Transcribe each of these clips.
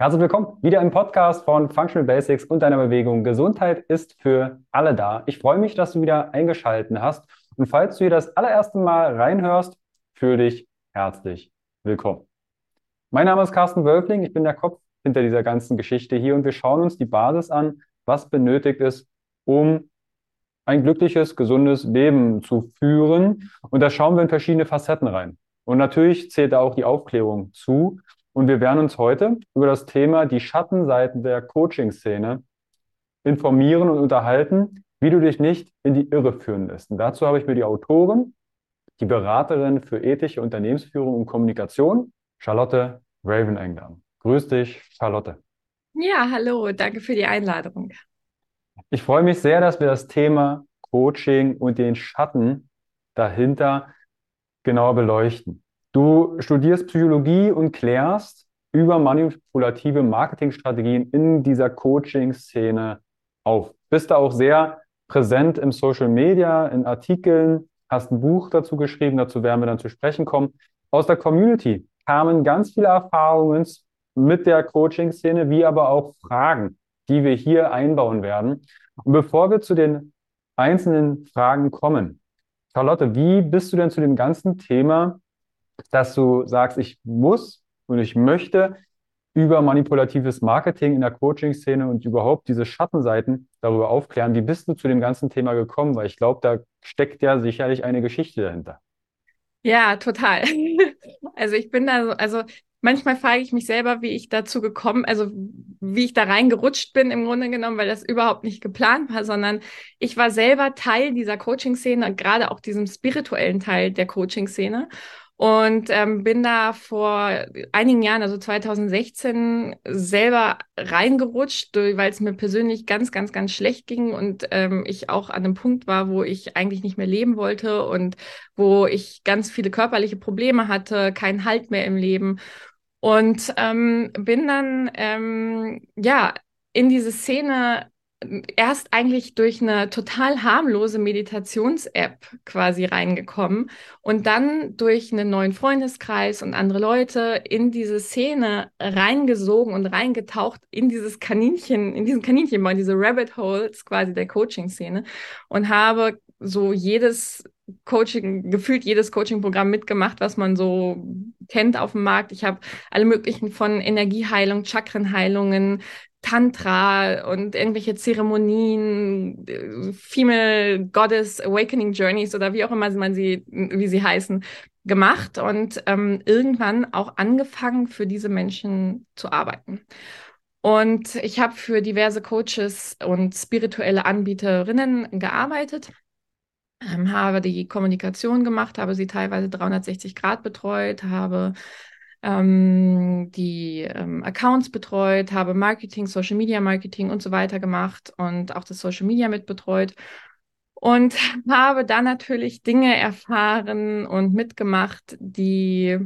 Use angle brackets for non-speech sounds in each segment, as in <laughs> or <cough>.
Herzlich willkommen wieder im Podcast von Functional Basics und deiner Bewegung. Gesundheit ist für alle da. Ich freue mich, dass du wieder eingeschaltet hast. Und falls du hier das allererste Mal reinhörst, fühle dich herzlich willkommen. Mein Name ist Carsten Wölfling. Ich bin der Kopf hinter dieser ganzen Geschichte hier und wir schauen uns die Basis an, was benötigt ist, um ein glückliches, gesundes Leben zu führen. Und da schauen wir in verschiedene Facetten rein. Und natürlich zählt da auch die Aufklärung zu. Und wir werden uns heute über das Thema die Schattenseiten der Coaching-Szene informieren und unterhalten, wie du dich nicht in die Irre führen lässt. Und dazu habe ich mir die Autorin, die Beraterin für ethische Unternehmensführung und Kommunikation, Charlotte Raven eingeladen. Grüß dich, Charlotte. Ja, hallo, danke für die Einladung. Ich freue mich sehr, dass wir das Thema Coaching und den Schatten dahinter genauer beleuchten. Du studierst Psychologie und klärst über manipulative Marketingstrategien in dieser Coaching-Szene auf. Bist da auch sehr präsent im Social Media, in Artikeln, hast ein Buch dazu geschrieben, dazu werden wir dann zu sprechen kommen. Aus der Community kamen ganz viele Erfahrungen mit der Coaching-Szene, wie aber auch Fragen, die wir hier einbauen werden. Und bevor wir zu den einzelnen Fragen kommen, Charlotte, wie bist du denn zu dem ganzen Thema dass du sagst, ich muss und ich möchte über manipulatives Marketing in der Coaching-Szene und überhaupt diese Schattenseiten darüber aufklären. Wie bist du zu dem ganzen Thema gekommen? Weil ich glaube, da steckt ja sicherlich eine Geschichte dahinter. Ja, total. <laughs> Also ich bin da so, also manchmal frage ich mich selber, wie ich dazu gekommen, also wie ich da reingerutscht bin im Grunde genommen, weil das überhaupt nicht geplant war, sondern ich war selber Teil dieser Coaching-Szene, gerade auch diesem spirituellen Teil der Coaching-Szene und ähm, bin da vor einigen Jahren, also 2016, selber reingerutscht, weil es mir persönlich ganz, ganz, ganz schlecht ging und ähm, ich auch an einem Punkt war, wo ich eigentlich nicht mehr leben wollte und wo ich ganz viele körperliche Probleme hatte, keinen Halt mehr im Leben. Und ähm, bin dann ähm, ja in diese Szene erst eigentlich durch eine total harmlose Meditations-App quasi reingekommen und dann durch einen neuen Freundeskreis und andere Leute in diese Szene reingesogen und reingetaucht in dieses Kaninchen, in diesen Kaninchenbau, in diese Rabbit Holes quasi der Coaching-Szene und habe so jedes Coaching, gefühlt jedes Coaching-Programm mitgemacht, was man so kennt auf dem Markt. Ich habe alle möglichen von Energieheilung, Chakrenheilungen, Tantra und irgendwelche Zeremonien, Female Goddess Awakening Journeys oder wie auch immer man sie, wie sie heißen, gemacht und ähm, irgendwann auch angefangen, für diese Menschen zu arbeiten. Und ich habe für diverse Coaches und spirituelle Anbieterinnen gearbeitet, ähm, habe die Kommunikation gemacht, habe sie teilweise 360 Grad betreut, habe ähm, die ähm, Accounts betreut, habe Marketing, Social Media Marketing und so weiter gemacht und auch das Social Media mitbetreut und <laughs> habe dann natürlich Dinge erfahren und mitgemacht, die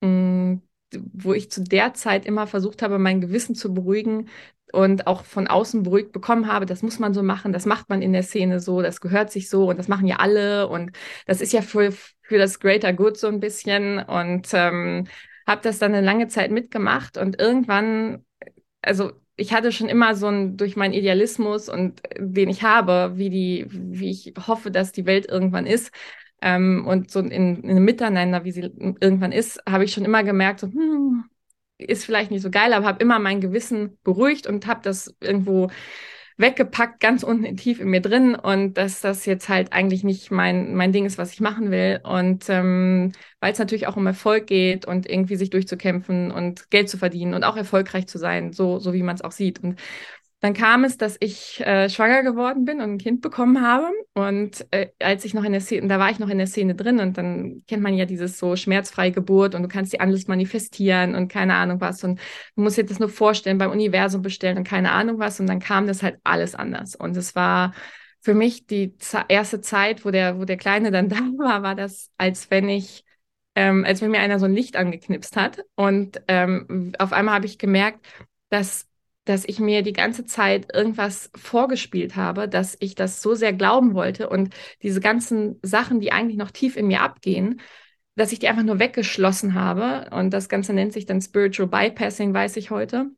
mh, mm, wo ich zu der Zeit immer versucht habe, mein Gewissen zu beruhigen und auch von außen beruhigt bekommen habe, das muss man so machen, das macht man in der Szene so, das gehört sich so und das machen ja alle und das ist ja für, für das Greater Good so ein bisschen und ähm, habe das dann eine lange Zeit mitgemacht und irgendwann, also ich hatte schon immer so ein, durch meinen Idealismus und den ich habe, wie die, wie ich hoffe, dass die Welt irgendwann ist, ähm, und so in, in einem Miteinander, wie sie irgendwann ist, habe ich schon immer gemerkt, so, hm, ist vielleicht nicht so geil, aber habe immer mein Gewissen beruhigt und habe das irgendwo weggepackt, ganz unten tief in mir drin und dass das jetzt halt eigentlich nicht mein, mein Ding ist, was ich machen will. Und ähm, weil es natürlich auch um Erfolg geht und irgendwie sich durchzukämpfen und Geld zu verdienen und auch erfolgreich zu sein, so, so wie man es auch sieht. Und dann kam es, dass ich äh, schwanger geworden bin und ein Kind bekommen habe. Und äh, als ich noch in der Szene, da war ich noch in der Szene drin und dann kennt man ja dieses so schmerzfreie Geburt und du kannst dir alles manifestieren und keine Ahnung was. Und du musst dir das nur vorstellen, beim Universum bestellen und keine Ahnung was. Und dann kam das halt alles anders. Und es war für mich die erste Zeit, wo der, wo der Kleine dann <laughs> da war, war das, als wenn ich ähm, als wenn mir einer so ein Licht angeknipst hat. Und ähm, auf einmal habe ich gemerkt, dass dass ich mir die ganze Zeit irgendwas vorgespielt habe, dass ich das so sehr glauben wollte und diese ganzen Sachen, die eigentlich noch tief in mir abgehen, dass ich die einfach nur weggeschlossen habe. Und das Ganze nennt sich dann Spiritual Bypassing, weiß ich heute.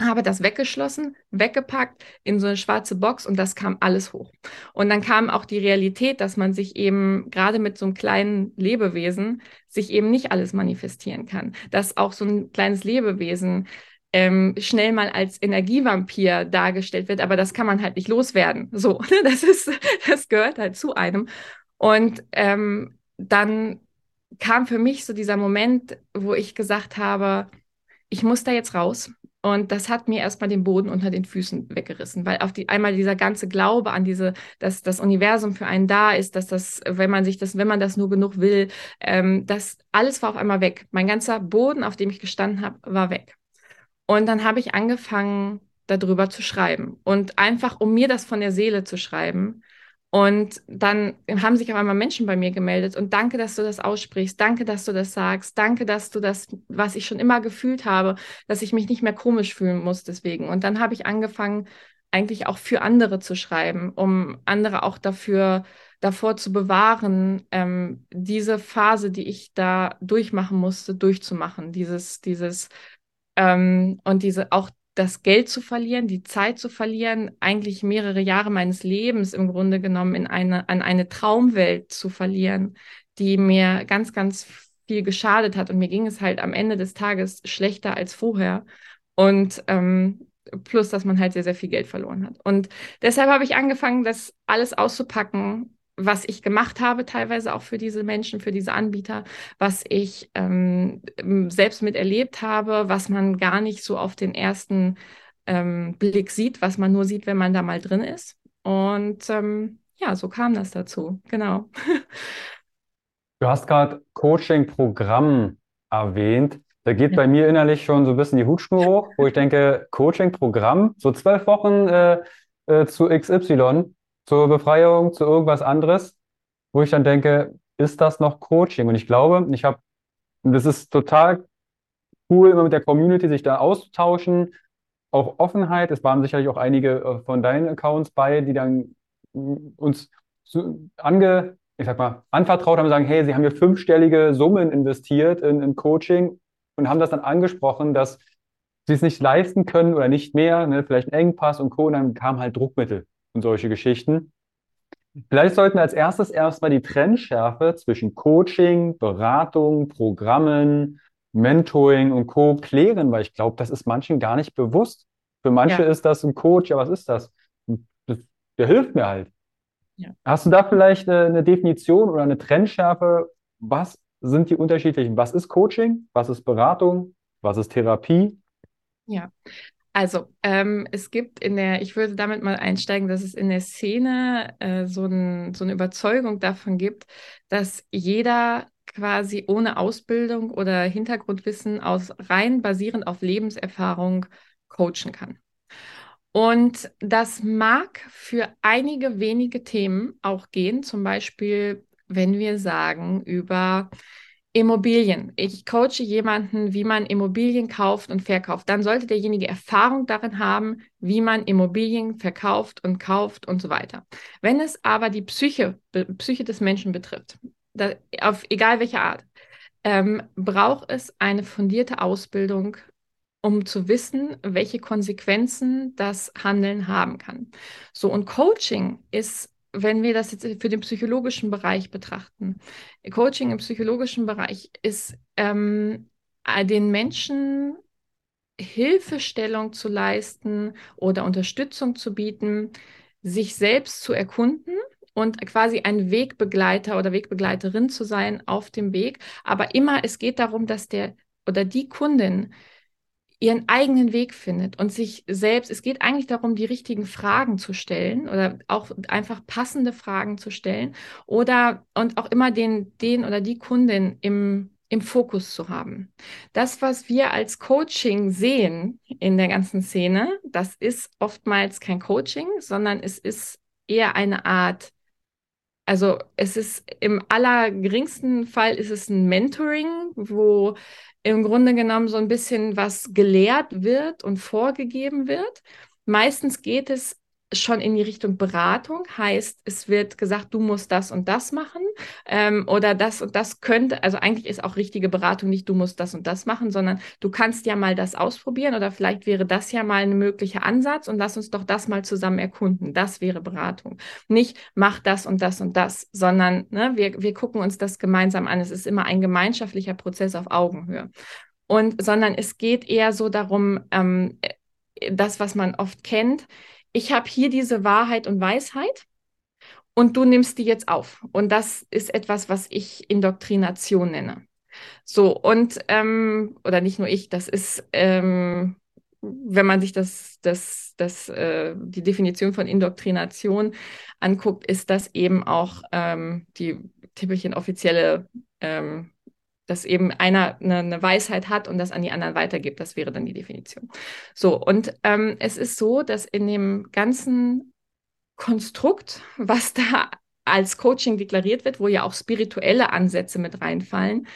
habe das weggeschlossen, weggepackt in so eine schwarze Box und das kam alles hoch. Und dann kam auch die Realität, dass man sich eben gerade mit so einem kleinen Lebewesen sich eben nicht alles manifestieren kann. Dass auch so ein kleines Lebewesen ähm, schnell mal als Energievampir dargestellt wird, aber das kann man halt nicht loswerden. So, <laughs> das ist, das gehört halt zu einem. Und ähm, dann kam für mich so dieser Moment, wo ich gesagt habe, ich muss da jetzt raus. Und das hat mir erstmal den Boden unter den Füßen weggerissen, weil auf die einmal dieser ganze Glaube an diese, dass das Universum für einen da ist, dass das, wenn man sich das, wenn man das nur genug will, ähm, das alles war auf einmal weg. Mein ganzer Boden, auf dem ich gestanden habe, war weg. Und dann habe ich angefangen, darüber zu schreiben und einfach, um mir das von der Seele zu schreiben. Und dann haben sich auf einmal Menschen bei mir gemeldet und danke, dass du das aussprichst, danke, dass du das sagst, danke, dass du das, was ich schon immer gefühlt habe, dass ich mich nicht mehr komisch fühlen muss deswegen. Und dann habe ich angefangen, eigentlich auch für andere zu schreiben, um andere auch dafür davor zu bewahren, ähm, diese Phase, die ich da durchmachen musste, durchzumachen. Dieses, dieses ähm, und diese auch das Geld zu verlieren, die Zeit zu verlieren, eigentlich mehrere Jahre meines Lebens im Grunde genommen in eine, an eine Traumwelt zu verlieren, die mir ganz, ganz viel geschadet hat. Und mir ging es halt am Ende des Tages schlechter als vorher. Und ähm, plus, dass man halt sehr, sehr viel Geld verloren hat. Und deshalb habe ich angefangen, das alles auszupacken was ich gemacht habe, teilweise auch für diese Menschen, für diese Anbieter, was ich ähm, selbst miterlebt habe, was man gar nicht so auf den ersten ähm, Blick sieht, was man nur sieht, wenn man da mal drin ist. Und ähm, ja, so kam das dazu, genau. Du hast gerade Coaching-Programm erwähnt. Da geht ja. bei mir innerlich schon so ein bisschen die Hutschnur hoch, wo ich denke, Coaching-Programm, so zwölf Wochen äh, äh, zu XY zur Befreiung, zu irgendwas anderes, wo ich dann denke, ist das noch Coaching? Und ich glaube, ich habe, das ist total cool, immer mit der Community sich da auszutauschen, auch Offenheit. Es waren sicherlich auch einige äh, von deinen Accounts bei, die dann uns ange, ich sag mal, anvertraut haben, sagen, hey, sie haben hier fünfstellige Summen investiert in, in Coaching und haben das dann angesprochen, dass sie es nicht leisten können oder nicht mehr, ne, vielleicht ein Engpass und Co. Und dann kam halt Druckmittel und solche Geschichten. Vielleicht sollten wir als erstes erstmal die Trennschärfe zwischen Coaching, Beratung, Programmen, Mentoring und Co. klären, weil ich glaube, das ist manchen gar nicht bewusst. Für manche ja. ist das ein Coach, ja, was ist das? Der hilft mir halt. Ja. Hast du da vielleicht eine, eine Definition oder eine Trennschärfe? Was sind die unterschiedlichen? Was ist Coaching? Was ist Beratung? Was ist Therapie? Ja, also, ähm, es gibt in der, ich würde damit mal einsteigen, dass es in der Szene äh, so, ein, so eine Überzeugung davon gibt, dass jeder quasi ohne Ausbildung oder Hintergrundwissen aus rein basierend auf Lebenserfahrung coachen kann. Und das mag für einige wenige Themen auch gehen, zum Beispiel, wenn wir sagen über Immobilien. Ich coache jemanden, wie man Immobilien kauft und verkauft. Dann sollte derjenige Erfahrung darin haben, wie man Immobilien verkauft und kauft und so weiter. Wenn es aber die Psyche, Psyche des Menschen betrifft, da, auf egal welche Art, ähm, braucht es eine fundierte Ausbildung, um zu wissen, welche Konsequenzen das Handeln haben kann. So, und Coaching ist wenn wir das jetzt für den psychologischen Bereich betrachten, Coaching im psychologischen Bereich ist ähm, den Menschen Hilfestellung zu leisten oder Unterstützung zu bieten, sich selbst zu erkunden und quasi ein Wegbegleiter oder Wegbegleiterin zu sein auf dem Weg. Aber immer, es geht darum, dass der oder die Kundin ihren eigenen Weg findet und sich selbst, es geht eigentlich darum, die richtigen Fragen zu stellen oder auch einfach passende Fragen zu stellen oder und auch immer den, den oder die Kundin im, im Fokus zu haben. Das, was wir als Coaching sehen in der ganzen Szene, das ist oftmals kein Coaching, sondern es ist eher eine Art also es ist im allergeringsten Fall ist es ein Mentoring, wo im Grunde genommen so ein bisschen was gelehrt wird und vorgegeben wird. Meistens geht es schon in die Richtung Beratung, heißt, es wird gesagt, du musst das und das machen ähm, oder das und das könnte, also eigentlich ist auch richtige Beratung nicht, du musst das und das machen, sondern du kannst ja mal das ausprobieren oder vielleicht wäre das ja mal ein möglicher Ansatz und lass uns doch das mal zusammen erkunden. Das wäre Beratung. Nicht mach das und das und das, sondern ne, wir, wir gucken uns das gemeinsam an. Es ist immer ein gemeinschaftlicher Prozess auf Augenhöhe. Und sondern es geht eher so darum, ähm, das, was man oft kennt, ich habe hier diese Wahrheit und Weisheit und du nimmst die jetzt auf. Und das ist etwas, was ich Indoktrination nenne. So, und, ähm, oder nicht nur ich, das ist, ähm, wenn man sich das, das, das, äh, die Definition von Indoktrination anguckt, ist das eben auch ähm, die Tippelchen offizielle ähm, dass eben einer eine, eine, Weisheit hat und das an die anderen weitergibt. Das wäre dann die Definition. So, und ähm, es ist so, dass in dem ganzen Konstrukt, was da als Coaching deklariert wird, wo ja auch spirituelle Ansätze mit reinfallen,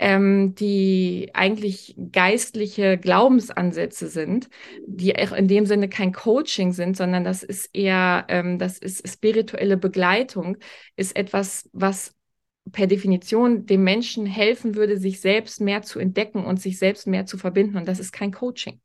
ähm, die eigentlich geistliche Glaubensansätze sind, die auch in dem Sinne kein Coaching sind, sondern das ist eher, ähm, das ist spirituelle Begleitung, ist etwas, was per Definition dem Menschen helfen würde, sich selbst mehr zu entdecken und sich selbst mehr zu verbinden. Und das ist kein Coaching.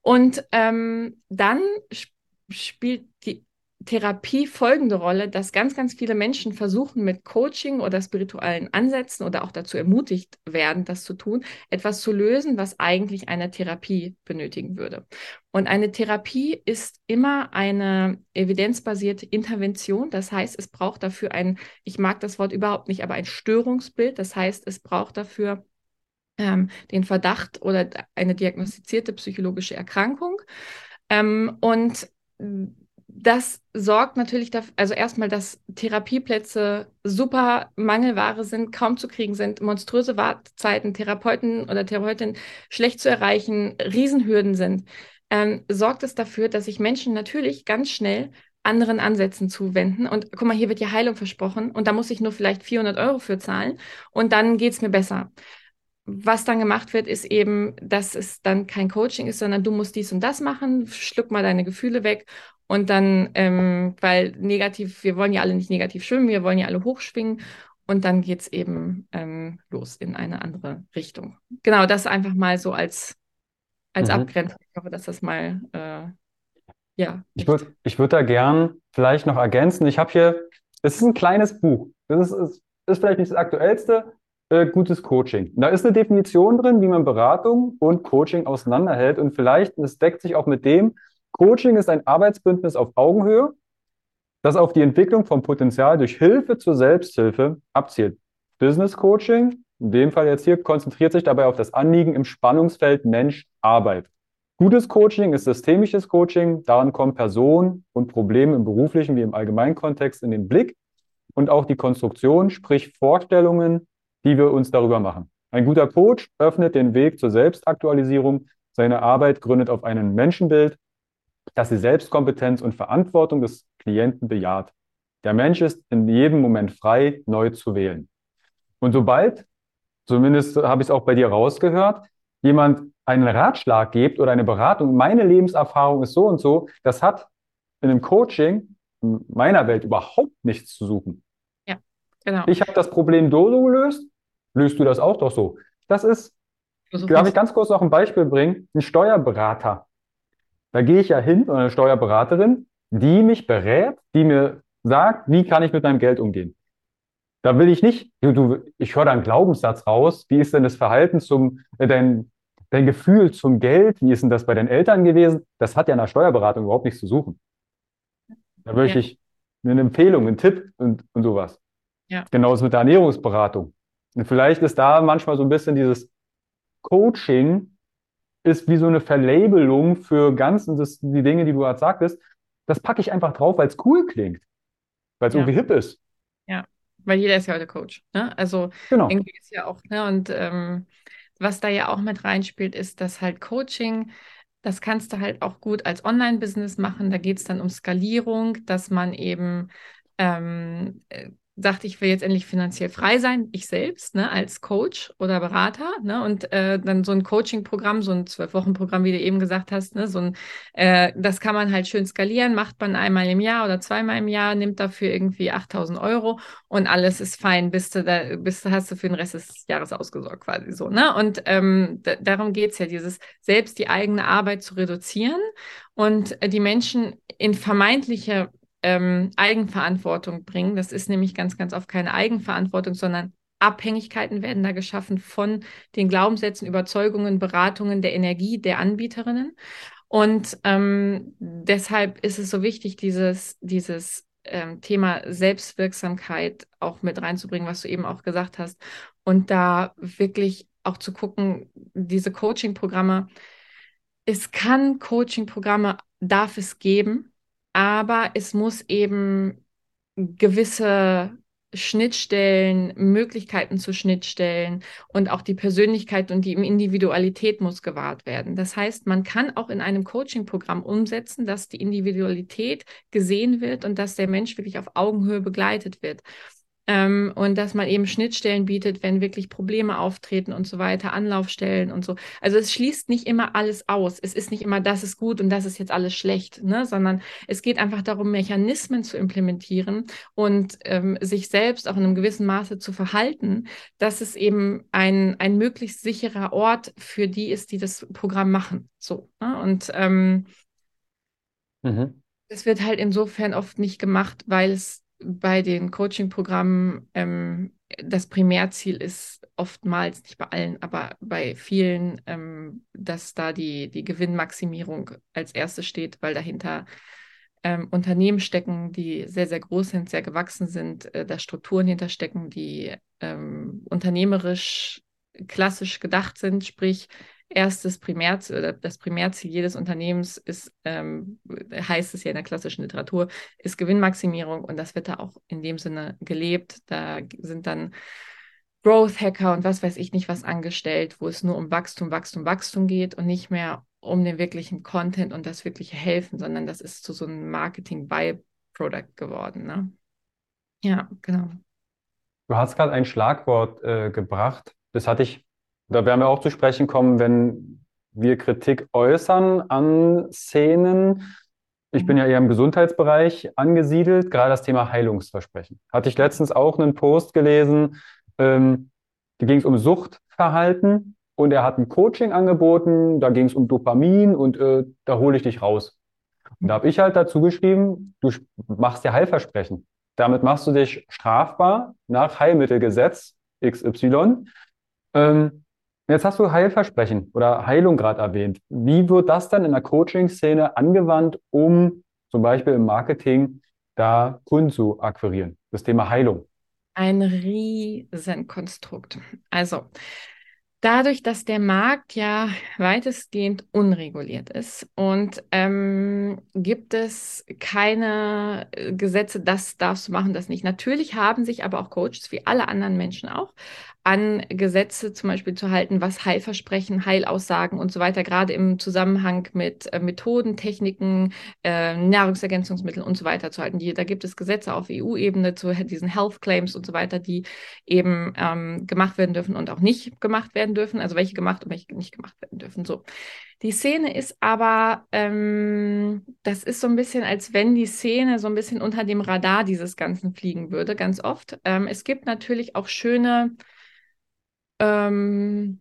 Und ähm, dann sp spielt die Therapie folgende Rolle, dass ganz, ganz viele Menschen versuchen, mit Coaching oder spirituellen Ansätzen oder auch dazu ermutigt werden, das zu tun, etwas zu lösen, was eigentlich eine Therapie benötigen würde. Und eine Therapie ist immer eine evidenzbasierte Intervention. Das heißt, es braucht dafür ein, ich mag das Wort überhaupt nicht, aber ein Störungsbild. Das heißt, es braucht dafür ähm, den Verdacht oder eine diagnostizierte psychologische Erkrankung. Ähm, und das sorgt natürlich dafür, also erstmal, dass Therapieplätze super Mangelware sind, kaum zu kriegen sind, monströse Wartezeiten, Therapeuten oder Therapeutinnen schlecht zu erreichen, Riesenhürden sind, ähm, sorgt es dafür, dass sich Menschen natürlich ganz schnell anderen Ansätzen zuwenden. Und guck mal, hier wird ja Heilung versprochen und da muss ich nur vielleicht 400 Euro für zahlen und dann geht es mir besser was dann gemacht wird, ist eben, dass es dann kein Coaching ist, sondern du musst dies und das machen, schluck mal deine Gefühle weg und dann, ähm, weil negativ, wir wollen ja alle nicht negativ schwimmen, wir wollen ja alle hochschwingen. Und dann geht es eben ähm, los in eine andere Richtung. Genau, das einfach mal so als, als mhm. Abgrenzung. Ich hoffe, dass das mal, äh, ja. Ich würde ich würd da gern vielleicht noch ergänzen. Ich habe hier, es ist ein kleines Buch. Das ist, ist, ist vielleicht nicht das aktuellste, äh, gutes Coaching. Da ist eine Definition drin, wie man Beratung und Coaching auseinanderhält. Und vielleicht, es deckt sich auch mit dem, Coaching ist ein Arbeitsbündnis auf Augenhöhe, das auf die Entwicklung von Potenzial durch Hilfe zur Selbsthilfe abzielt. Business Coaching, in dem Fall jetzt hier, konzentriert sich dabei auf das Anliegen im Spannungsfeld Mensch-Arbeit. Gutes Coaching ist systemisches Coaching. Daran kommen Personen und Probleme im beruflichen wie im Allgemeinkontext in den Blick und auch die Konstruktion, sprich Vorstellungen, die wir uns darüber machen. Ein guter Coach öffnet den Weg zur Selbstaktualisierung. Seine Arbeit gründet auf einem Menschenbild, dass die Selbstkompetenz und Verantwortung des Klienten bejaht. Der Mensch ist in jedem Moment frei, neu zu wählen. Und sobald, zumindest habe ich es auch bei dir rausgehört, jemand einen Ratschlag gibt oder eine Beratung, meine Lebenserfahrung ist so und so, das hat in einem Coaching in meiner Welt überhaupt nichts zu suchen. Ja, genau. Ich habe das Problem so gelöst, löst du das auch doch so. Das ist, darf ich ganz kurz noch ein Beispiel bringen, ein Steuerberater. Da gehe ich ja hin, eine Steuerberaterin, die mich berät, die mir sagt, wie kann ich mit meinem Geld umgehen. Da will ich nicht, du, du, ich höre da einen Glaubenssatz raus, wie ist denn das Verhalten zum, äh, dein, dein Gefühl zum Geld, wie ist denn das bei deinen Eltern gewesen? Das hat ja in der Steuerberatung überhaupt nichts zu suchen. Da würde ja. ich eine Empfehlung, einen Tipp und, und sowas. Ja. Genauso mit der Ernährungsberatung. Und vielleicht ist da manchmal so ein bisschen dieses Coaching ist wie so eine Verlabelung für ganz das, die Dinge, die du gerade sagtest. Das packe ich einfach drauf, weil es cool klingt, weil es ja. irgendwie hip ist. Ja, weil jeder ist ja heute Coach. Ne? Also genau. irgendwie ist ja auch, ne, und ähm, was da ja auch mit reinspielt, ist, dass halt Coaching, das kannst du halt auch gut als Online-Business machen. Da geht es dann um Skalierung, dass man eben ähm, äh, sagt, ich will jetzt endlich finanziell frei sein, ich selbst, ne, als Coach oder Berater, ne, und äh, dann so ein Coaching-Programm, so ein Zwölf-Wochen-Programm, wie du eben gesagt hast, ne, so ein, äh, das kann man halt schön skalieren, macht man einmal im Jahr oder zweimal im Jahr, nimmt dafür irgendwie 8000 Euro und alles ist fein, bis du da, bis hast du für den Rest des Jahres ausgesorgt quasi so, ne, und ähm, darum geht's ja, dieses selbst die eigene Arbeit zu reduzieren und die Menschen in vermeintliche ähm, Eigenverantwortung bringen. Das ist nämlich ganz, ganz oft keine Eigenverantwortung, sondern Abhängigkeiten werden da geschaffen von den Glaubenssätzen, Überzeugungen, Beratungen der Energie der Anbieterinnen. Und ähm, deshalb ist es so wichtig, dieses, dieses ähm, Thema Selbstwirksamkeit auch mit reinzubringen, was du eben auch gesagt hast. Und da wirklich auch zu gucken, diese Coaching-Programme, es kann Coaching-Programme, darf es geben, aber es muss eben gewisse Schnittstellen, Möglichkeiten zu Schnittstellen und auch die Persönlichkeit und die Individualität muss gewahrt werden. Das heißt, man kann auch in einem Coaching-Programm umsetzen, dass die Individualität gesehen wird und dass der Mensch wirklich auf Augenhöhe begleitet wird. Ähm, und dass man eben Schnittstellen bietet, wenn wirklich Probleme auftreten und so weiter, Anlaufstellen und so. Also es schließt nicht immer alles aus. Es ist nicht immer, das ist gut und das ist jetzt alles schlecht, ne? sondern es geht einfach darum, Mechanismen zu implementieren und ähm, sich selbst auch in einem gewissen Maße zu verhalten, dass es eben ein, ein möglichst sicherer Ort für die ist, die das Programm machen. So. Ne? Und ähm, mhm. das wird halt insofern oft nicht gemacht, weil es bei den Coaching-Programmen ähm, das Primärziel ist oftmals, nicht bei allen, aber bei vielen, ähm, dass da die, die Gewinnmaximierung als erstes steht, weil dahinter ähm, Unternehmen stecken, die sehr, sehr groß sind, sehr gewachsen sind, äh, da Strukturen hinterstecken, die ähm, unternehmerisch klassisch gedacht sind, sprich erstes Primärziel oder das Primärziel jedes Unternehmens ist, ähm, heißt es ja in der klassischen Literatur, ist Gewinnmaximierung und das wird da auch in dem Sinne gelebt. Da sind dann Growth Hacker und was weiß ich nicht was angestellt, wo es nur um Wachstum, Wachstum, Wachstum geht und nicht mehr um den wirklichen Content und das wirkliche Helfen, sondern das ist zu so einem Marketing-By-Product geworden. Ne? Ja, genau. Du hast gerade ein Schlagwort äh, gebracht, das hatte ich da werden wir auch zu sprechen kommen, wenn wir Kritik äußern an Szenen. Ich bin ja eher im Gesundheitsbereich angesiedelt, gerade das Thema Heilungsversprechen. Hatte ich letztens auch einen Post gelesen, ähm, da ging es um Suchtverhalten und er hat ein Coaching angeboten, da ging es um Dopamin und äh, da hole ich dich raus. Und da habe ich halt dazu geschrieben, du machst dir Heilversprechen. Damit machst du dich strafbar nach Heilmittelgesetz XY. Ähm, Jetzt hast du Heilversprechen oder Heilung gerade erwähnt. Wie wird das dann in der Coaching-Szene angewandt, um zum Beispiel im Marketing da Kunden zu akquirieren? Das Thema Heilung. Ein Riesenkonstrukt. Also, dadurch, dass der Markt ja weitestgehend unreguliert ist und ähm, gibt es keine äh, Gesetze, das darfst du machen, das nicht. Natürlich haben sich aber auch Coaches, wie alle anderen Menschen auch, an Gesetze zum Beispiel zu halten, was Heilversprechen, Heilaussagen und so weiter, gerade im Zusammenhang mit äh, Methoden, Techniken, äh, Nahrungsergänzungsmitteln und so weiter zu halten. Die, da gibt es Gesetze auf EU-Ebene zu diesen Health Claims und so weiter, die eben ähm, gemacht werden dürfen und auch nicht gemacht werden dürfen, also welche gemacht und welche nicht gemacht werden dürfen. So. Die Szene ist aber, ähm, das ist so ein bisschen, als wenn die Szene so ein bisschen unter dem Radar dieses Ganzen fliegen würde, ganz oft. Ähm, es gibt natürlich auch schöne ähm,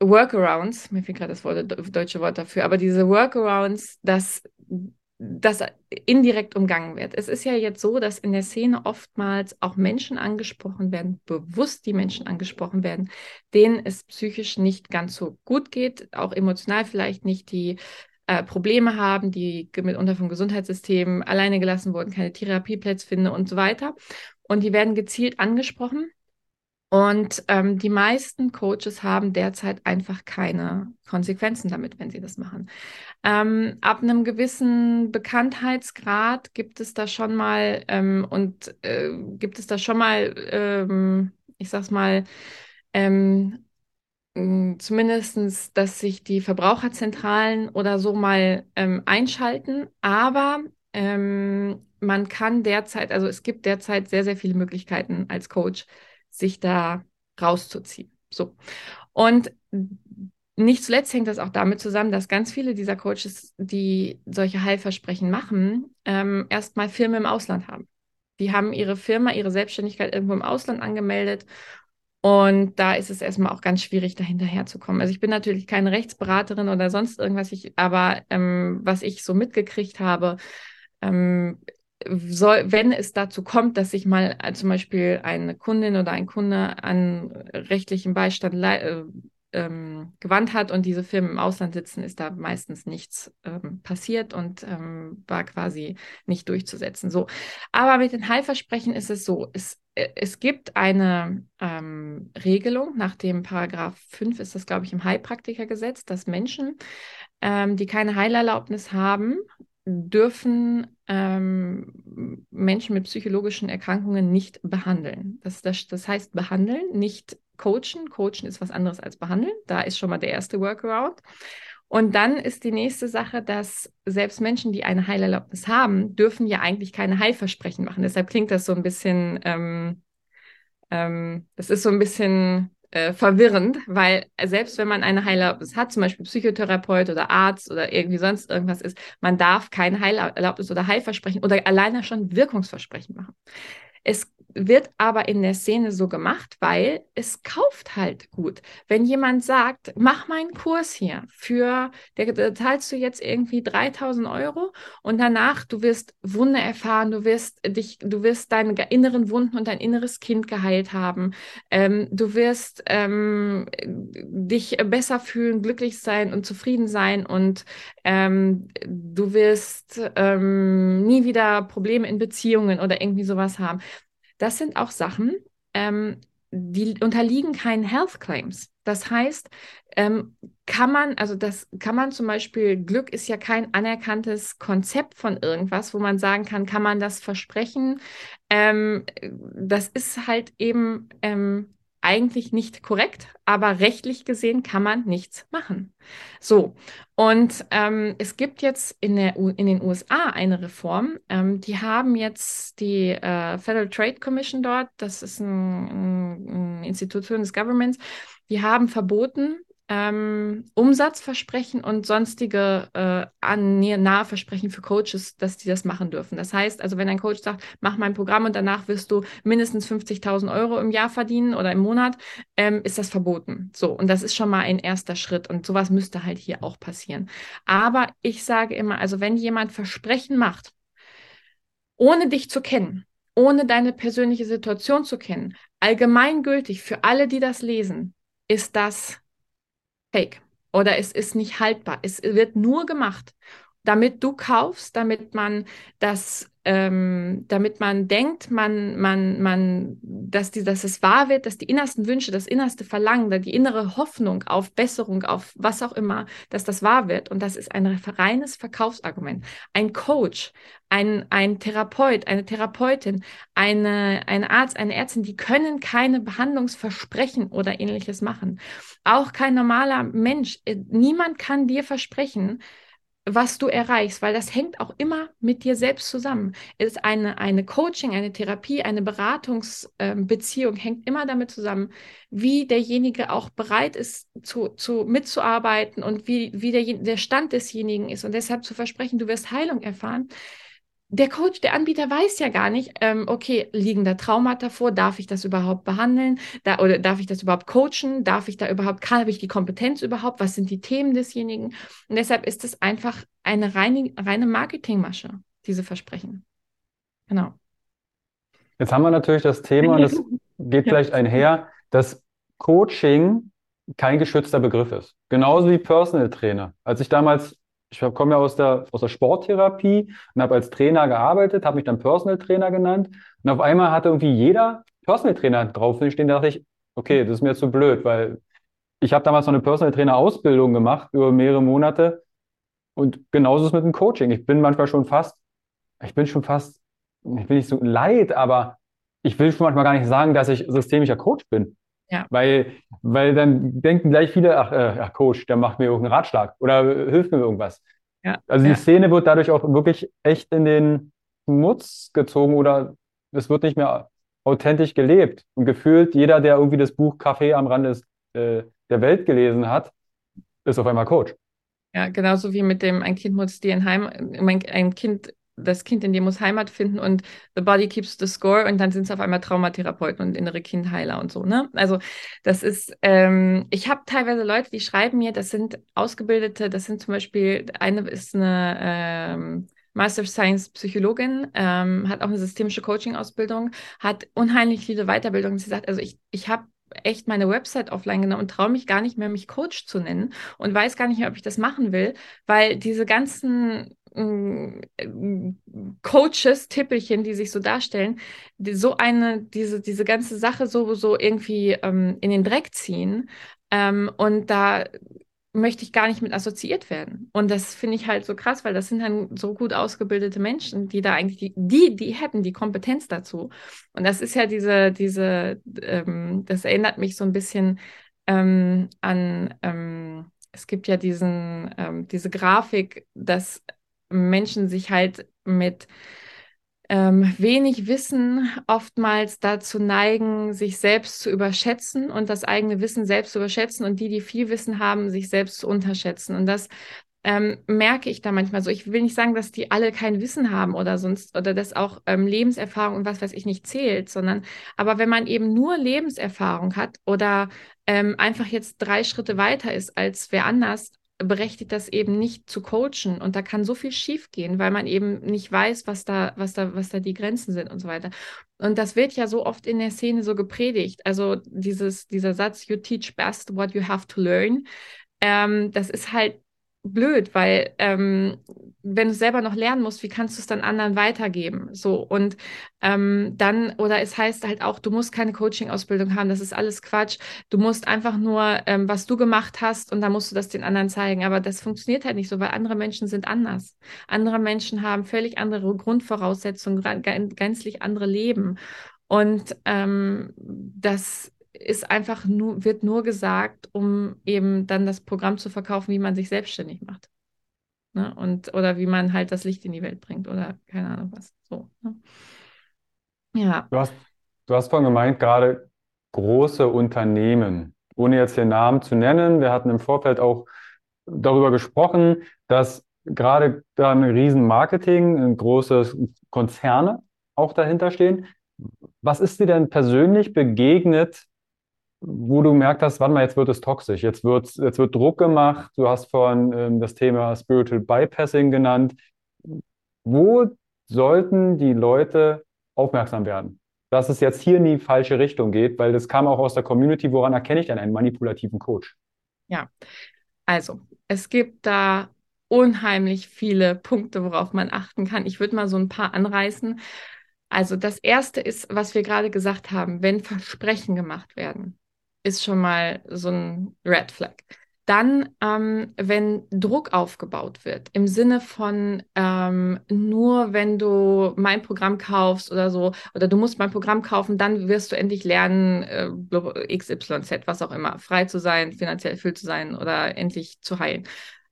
Workarounds, mir fehlt gerade das Wort, deutsche Wort dafür, aber diese Workarounds, dass das indirekt umgangen wird. Es ist ja jetzt so, dass in der Szene oftmals auch Menschen angesprochen werden, bewusst die Menschen angesprochen werden, denen es psychisch nicht ganz so gut geht, auch emotional vielleicht nicht, die äh, Probleme haben, die mitunter vom Gesundheitssystem alleine gelassen wurden, keine Therapieplätze finden und so weiter. Und die werden gezielt angesprochen und ähm, die meisten Coaches haben derzeit einfach keine Konsequenzen damit, wenn sie das machen. Ähm, ab einem gewissen Bekanntheitsgrad gibt es da schon mal ähm, und äh, gibt es da schon mal, ähm, ich sag's mal, ähm, zumindest, dass sich die Verbraucherzentralen oder so mal ähm, einschalten. Aber ähm, man kann derzeit, also es gibt derzeit sehr, sehr viele Möglichkeiten als Coach, sich da rauszuziehen. So. Und nicht zuletzt hängt das auch damit zusammen, dass ganz viele dieser Coaches, die solche Heilversprechen machen, ähm, erstmal Firmen im Ausland haben. Die haben ihre Firma, ihre Selbstständigkeit irgendwo im Ausland angemeldet und da ist es erstmal auch ganz schwierig, da hinterherzukommen. Also ich bin natürlich keine Rechtsberaterin oder sonst irgendwas, ich, aber ähm, was ich so mitgekriegt habe, ähm, soll, wenn es dazu kommt, dass sich mal äh, zum Beispiel eine Kundin oder ein Kunde an rechtlichen Beistand äh, ähm, gewandt hat und diese Firmen im Ausland sitzen, ist da meistens nichts ähm, passiert und ähm, war quasi nicht durchzusetzen. So, aber mit den Heilversprechen ist es so: Es, äh, es gibt eine ähm, Regelung nach dem Paragraph 5 ist das, glaube ich, im Heilpraktikergesetz, dass Menschen, ähm, die keine Heilerlaubnis haben, dürfen ähm, Menschen mit psychologischen Erkrankungen nicht behandeln. Das, das, das heißt behandeln, nicht coachen. Coachen ist was anderes als behandeln. Da ist schon mal der erste Workaround. Und dann ist die nächste Sache, dass selbst Menschen, die eine Heilerlaubnis haben, dürfen ja eigentlich keine Heilversprechen machen. Deshalb klingt das so ein bisschen, ähm, ähm, das ist so ein bisschen äh, verwirrend, weil selbst wenn man eine Heilerlaubnis hat, zum Beispiel Psychotherapeut oder Arzt oder irgendwie sonst irgendwas ist, man darf keine Heilerlaubnis oder Heilversprechen oder alleine schon Wirkungsversprechen machen. Es wird aber in der Szene so gemacht, weil es kauft halt gut. Wenn jemand sagt, mach meinen Kurs hier für, der, der zahlst du jetzt irgendwie 3000 Euro und danach du wirst Wunder erfahren, du wirst dich, du wirst deine inneren Wunden und dein inneres Kind geheilt haben, ähm, du wirst ähm, dich besser fühlen, glücklich sein und zufrieden sein und ähm, du wirst ähm, nie wieder Probleme in Beziehungen oder irgendwie sowas haben das sind auch Sachen, ähm, die unterliegen keinen Health Claims. Das heißt, ähm, kann man, also das kann man zum Beispiel, Glück ist ja kein anerkanntes Konzept von irgendwas, wo man sagen kann, kann man das versprechen? Ähm, das ist halt eben ähm, eigentlich nicht korrekt, aber rechtlich gesehen kann man nichts machen. So, und ähm, es gibt jetzt in, der, in den USA eine Reform. Ähm, die haben jetzt die äh, Federal Trade Commission dort, das ist ein, ein, ein Institution des Governments, die haben verboten, ähm, Umsatzversprechen und sonstige äh, nahe Versprechen für Coaches, dass die das machen dürfen. Das heißt, also wenn ein Coach sagt, mach mein Programm und danach wirst du mindestens 50.000 Euro im Jahr verdienen oder im Monat, ähm, ist das verboten. So, und das ist schon mal ein erster Schritt und sowas müsste halt hier auch passieren. Aber ich sage immer, also wenn jemand Versprechen macht, ohne dich zu kennen, ohne deine persönliche Situation zu kennen, allgemeingültig für alle, die das lesen, ist das fake oder es ist nicht haltbar. Es wird nur gemacht, damit du kaufst, damit man das, ähm, damit man denkt, man, man, man, dass, die, dass es wahr wird, dass die innersten Wünsche, das innerste Verlangen, die innere Hoffnung auf Besserung, auf was auch immer, dass das wahr wird. Und das ist ein reines Verkaufsargument. Ein Coach, ein, ein Therapeut, eine Therapeutin, eine, ein Arzt, eine Ärztin, die können keine Behandlungsversprechen oder ähnliches machen. Auch kein normaler Mensch. Niemand kann dir versprechen, was du erreichst, weil das hängt auch immer mit dir selbst zusammen. Es ist eine, eine Coaching, eine Therapie, eine Beratungsbeziehung, ähm, hängt immer damit zusammen, wie derjenige auch bereit ist, zu, zu mitzuarbeiten und wie, wie der, der Stand desjenigen ist. Und deshalb zu versprechen, du wirst Heilung erfahren, der Coach, der Anbieter weiß ja gar nicht, ähm, okay, liegen da Traumata vor, darf ich das überhaupt behandeln, da, oder darf ich das überhaupt coachen, darf ich da überhaupt, kann, habe ich die Kompetenz überhaupt, was sind die Themen desjenigen? Und deshalb ist es einfach eine reine, reine Marketingmasche, diese Versprechen. Genau. Jetzt haben wir natürlich das Thema, und das <laughs> geht vielleicht einher, dass Coaching kein geschützter Begriff ist. Genauso wie Personal Trainer. Als ich damals ich komme ja aus der, aus der Sporttherapie und habe als Trainer gearbeitet, habe mich dann Personal Trainer genannt. Und auf einmal hatte irgendwie jeder Personal Trainer drauf stehen. Da dachte ich, okay, das ist mir zu blöd, weil ich habe damals noch eine Personal Trainer Ausbildung gemacht über mehrere Monate. Und genauso ist es mit dem Coaching. Ich bin manchmal schon fast, ich bin schon fast, ich bin nicht so leid, aber ich will schon manchmal gar nicht sagen, dass ich systemischer Coach bin. Ja. Weil, weil dann denken gleich viele, ach, äh, ach Coach, der macht mir irgendeinen Ratschlag oder hilft mir irgendwas. Ja, also die Szene wird dadurch auch wirklich echt in den Schmutz gezogen oder es wird nicht mehr authentisch gelebt. Und gefühlt jeder, der irgendwie das Buch Kaffee am Rand des, äh, der Welt gelesen hat, ist auf einmal Coach. Ja, genauso wie mit dem ein Kind muss dir in Heim, ein Kind, das Kind in dir muss Heimat finden und the body keeps the score und dann sind es auf einmal Traumatherapeuten und innere Kindheiler und so, ne? Also das ist, ähm, ich habe teilweise Leute, die schreiben mir, das sind Ausgebildete, das sind zum Beispiel, eine ist eine ähm, Master of Science Psychologin, ähm, hat auch eine systemische Coaching-Ausbildung, hat unheimlich viele Weiterbildungen. Sie sagt, also ich, ich habe echt meine Website offline genommen und traue mich gar nicht mehr, mich Coach zu nennen und weiß gar nicht mehr, ob ich das machen will, weil diese ganzen Coaches, Tippelchen, die sich so darstellen, die so eine, diese, diese ganze Sache so, so irgendwie ähm, in den Dreck ziehen. Ähm, und da möchte ich gar nicht mit assoziiert werden. Und das finde ich halt so krass, weil das sind dann so gut ausgebildete Menschen, die da eigentlich, die, die, die hätten die Kompetenz dazu. Und das ist ja diese, diese, ähm, das erinnert mich so ein bisschen ähm, an, ähm, es gibt ja diesen, ähm, diese Grafik, dass Menschen sich halt mit ähm, wenig Wissen oftmals dazu neigen, sich selbst zu überschätzen und das eigene Wissen selbst zu überschätzen und die, die viel Wissen haben, sich selbst zu unterschätzen. Und das ähm, merke ich da manchmal so. Ich will nicht sagen, dass die alle kein Wissen haben oder sonst oder dass auch ähm, Lebenserfahrung und was weiß ich nicht zählt, sondern aber wenn man eben nur Lebenserfahrung hat oder ähm, einfach jetzt drei Schritte weiter ist als wer anders, berechtigt das eben nicht zu coachen und da kann so viel schiefgehen, weil man eben nicht weiß, was da, was da, was da die Grenzen sind und so weiter. Und das wird ja so oft in der Szene so gepredigt. Also dieses, dieser Satz, you teach best what you have to learn, ähm, das ist halt blöd, weil ähm, wenn du selber noch lernen musst, wie kannst du es dann anderen weitergeben? So und ähm, dann oder es heißt halt auch, du musst keine Coaching-Ausbildung haben, das ist alles Quatsch. Du musst einfach nur, ähm, was du gemacht hast und dann musst du das den anderen zeigen. Aber das funktioniert halt nicht so, weil andere Menschen sind anders. Andere Menschen haben völlig andere Grundvoraussetzungen, gänzlich andere Leben. Und ähm, das ist einfach nur, wird nur gesagt, um eben dann das Programm zu verkaufen, wie man sich selbstständig macht. Ne? Und, oder wie man halt das Licht in die Welt bringt oder keine Ahnung was. So. Ne? Ja. Du hast, du hast vorhin gemeint, gerade große Unternehmen, ohne jetzt den Namen zu nennen, wir hatten im Vorfeld auch darüber gesprochen, dass gerade da ein Riesenmarketing, ein großes Konzerne auch dahinter stehen. Was ist dir denn persönlich begegnet, wo du merkt hast, warte mal, jetzt wird es toxisch, jetzt wird, jetzt wird Druck gemacht, du hast vorhin ähm, das Thema Spiritual Bypassing genannt. Wo sollten die Leute aufmerksam werden? Dass es jetzt hier in die falsche Richtung geht, weil das kam auch aus der Community, woran erkenne ich denn einen manipulativen Coach? Ja, also es gibt da unheimlich viele Punkte, worauf man achten kann. Ich würde mal so ein paar anreißen. Also das erste ist, was wir gerade gesagt haben, wenn Versprechen gemacht werden ist schon mal so ein Red Flag. Dann, ähm, wenn Druck aufgebaut wird, im Sinne von ähm, nur wenn du mein Programm kaufst oder so, oder du musst mein Programm kaufen, dann wirst du endlich lernen, äh, XYZ, was auch immer, frei zu sein, finanziell erfüllt zu sein oder endlich zu heilen.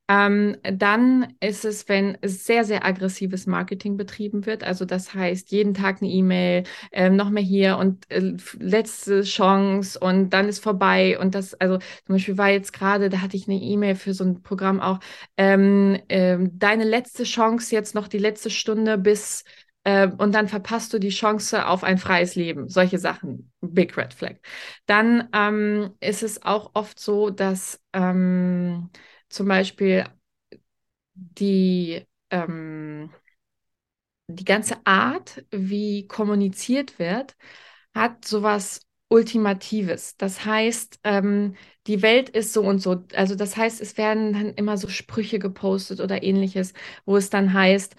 Ähm, dann ist es, wenn sehr, sehr aggressives Marketing betrieben wird. Also das heißt, jeden Tag eine E-Mail, äh, noch mehr hier und äh, letzte Chance und dann ist vorbei. Und das, also zum Beispiel war jetzt gerade, da hatte ich eine E-Mail für so ein Programm auch, ähm, äh, deine letzte Chance jetzt noch die letzte Stunde bis äh, und dann verpasst du die Chance auf ein freies Leben. Solche Sachen, Big Red Flag. Dann ähm, ist es auch oft so, dass ähm, zum Beispiel die, ähm, die ganze Art, wie kommuniziert wird, hat sowas Ultimatives. Das heißt, ähm, die Welt ist so und so. Also das heißt, es werden dann immer so Sprüche gepostet oder ähnliches, wo es dann heißt,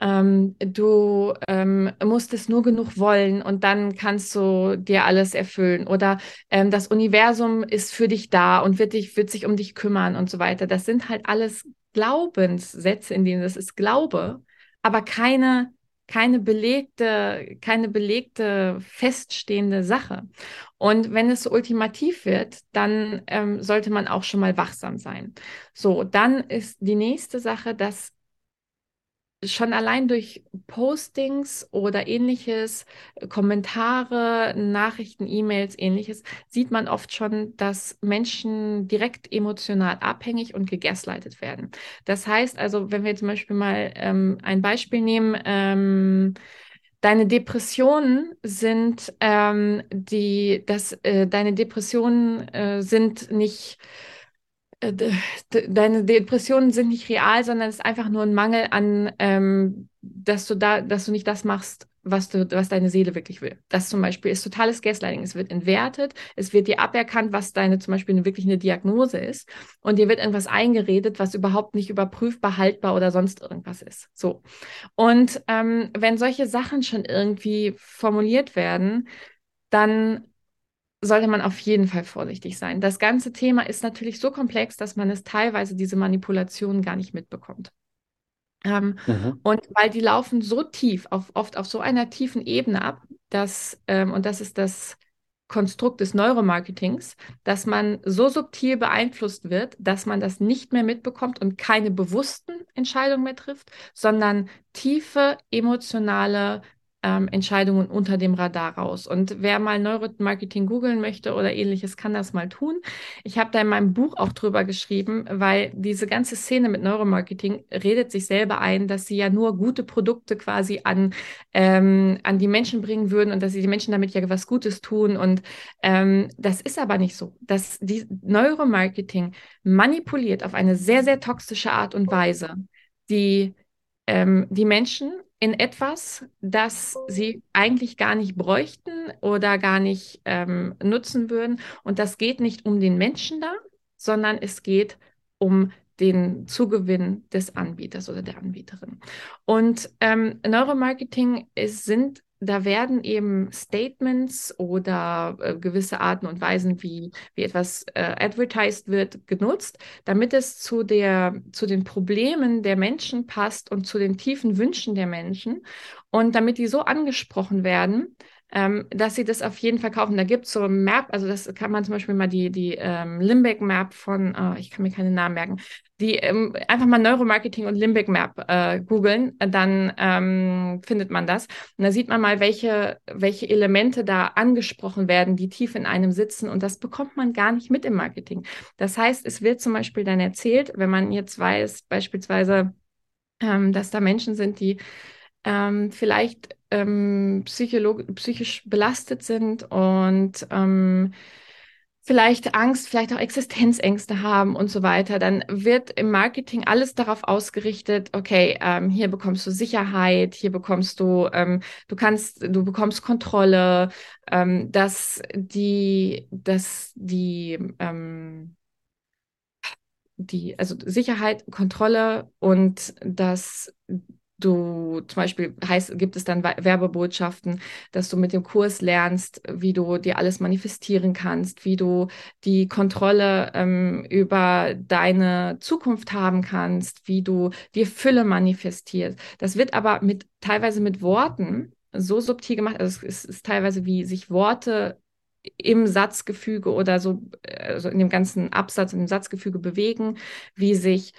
ähm, du ähm, musst es nur genug wollen und dann kannst du dir alles erfüllen. Oder ähm, das Universum ist für dich da und wird, dich, wird sich um dich kümmern und so weiter. Das sind halt alles Glaubenssätze, in denen das ist Glaube, aber keine keine belegte, keine belegte, feststehende Sache. Und wenn es so ultimativ wird, dann ähm, sollte man auch schon mal wachsam sein. So, dann ist die nächste Sache, dass schon allein durch Postings oder ähnliches, Kommentare, Nachrichten, E-Mails, ähnliches, sieht man oft schon, dass Menschen direkt emotional abhängig und gegaslightet werden. Das heißt also, wenn wir zum Beispiel mal ähm, ein Beispiel nehmen, ähm, Deine Depressionen sind ähm, die, dass äh, deine Depressionen äh, sind nicht deine Depressionen sind nicht real, sondern es ist einfach nur ein Mangel an, ähm, dass du da, dass du nicht das machst, was du, was deine Seele wirklich will. Das zum Beispiel ist totales Gaslighting. Es wird entwertet, es wird dir aberkannt, was deine zum Beispiel eine, wirklich eine Diagnose ist, und dir wird irgendwas eingeredet, was überhaupt nicht überprüfbar, haltbar oder sonst irgendwas ist. So. Und ähm, wenn solche Sachen schon irgendwie formuliert werden, dann sollte man auf jeden Fall vorsichtig sein. Das ganze Thema ist natürlich so komplex, dass man es teilweise diese Manipulationen gar nicht mitbekommt. Ähm, mhm. Und weil die laufen so tief, auf, oft auf so einer tiefen Ebene ab, dass, ähm, und das ist das Konstrukt des Neuromarketings, dass man so subtil beeinflusst wird, dass man das nicht mehr mitbekommt und keine bewussten Entscheidungen mehr trifft, sondern tiefe emotionale ähm, Entscheidungen unter dem Radar raus. Und wer mal Neuromarketing googeln möchte oder ähnliches, kann das mal tun. Ich habe da in meinem Buch auch drüber geschrieben, weil diese ganze Szene mit Neuromarketing redet sich selber ein, dass sie ja nur gute Produkte quasi an, ähm, an die Menschen bringen würden und dass sie die Menschen damit ja was Gutes tun. Und ähm, das ist aber nicht so. dass die Neuromarketing manipuliert auf eine sehr, sehr toxische Art und Weise die, ähm, die Menschen in etwas, das sie eigentlich gar nicht bräuchten oder gar nicht ähm, nutzen würden. Und das geht nicht um den Menschen da, sondern es geht um den Zugewinn des Anbieters oder der Anbieterin. Und ähm, Neuromarketing ist, sind da werden eben Statements oder äh, gewisse Arten und Weisen, wie, wie etwas äh, advertised wird, genutzt, damit es zu, der, zu den Problemen der Menschen passt und zu den tiefen Wünschen der Menschen. Und damit die so angesprochen werden, ähm, dass sie das auf jeden Fall kaufen. Da gibt es so ein Map, also das kann man zum Beispiel mal die, die ähm, Limbic Map von, oh, ich kann mir keine Namen merken, die ähm, einfach mal Neuromarketing und Limbic Map äh, googeln, dann ähm, findet man das. Und da sieht man mal, welche, welche Elemente da angesprochen werden, die tief in einem sitzen. Und das bekommt man gar nicht mit im Marketing. Das heißt, es wird zum Beispiel dann erzählt, wenn man jetzt weiß, beispielsweise, ähm, dass da Menschen sind, die ähm, vielleicht ähm, psychisch belastet sind und ähm, vielleicht Angst, vielleicht auch Existenzängste haben und so weiter, dann wird im Marketing alles darauf ausgerichtet, okay, ähm, hier bekommst du Sicherheit, hier bekommst du, ähm, du kannst, du bekommst Kontrolle, ähm, dass die, dass die, ähm, die, also Sicherheit, Kontrolle und dass du zum Beispiel heißt, gibt es dann Werbebotschaften, dass du mit dem Kurs lernst, wie du dir alles manifestieren kannst, wie du die Kontrolle ähm, über deine Zukunft haben kannst, wie du dir Fülle manifestierst. Das wird aber mit teilweise mit Worten so subtil gemacht. Also es ist, teilweise wie sich Worte im Satzgefüge oder so also in dem ganzen Absatz, in dem Satzgefüge bewegen, wie sich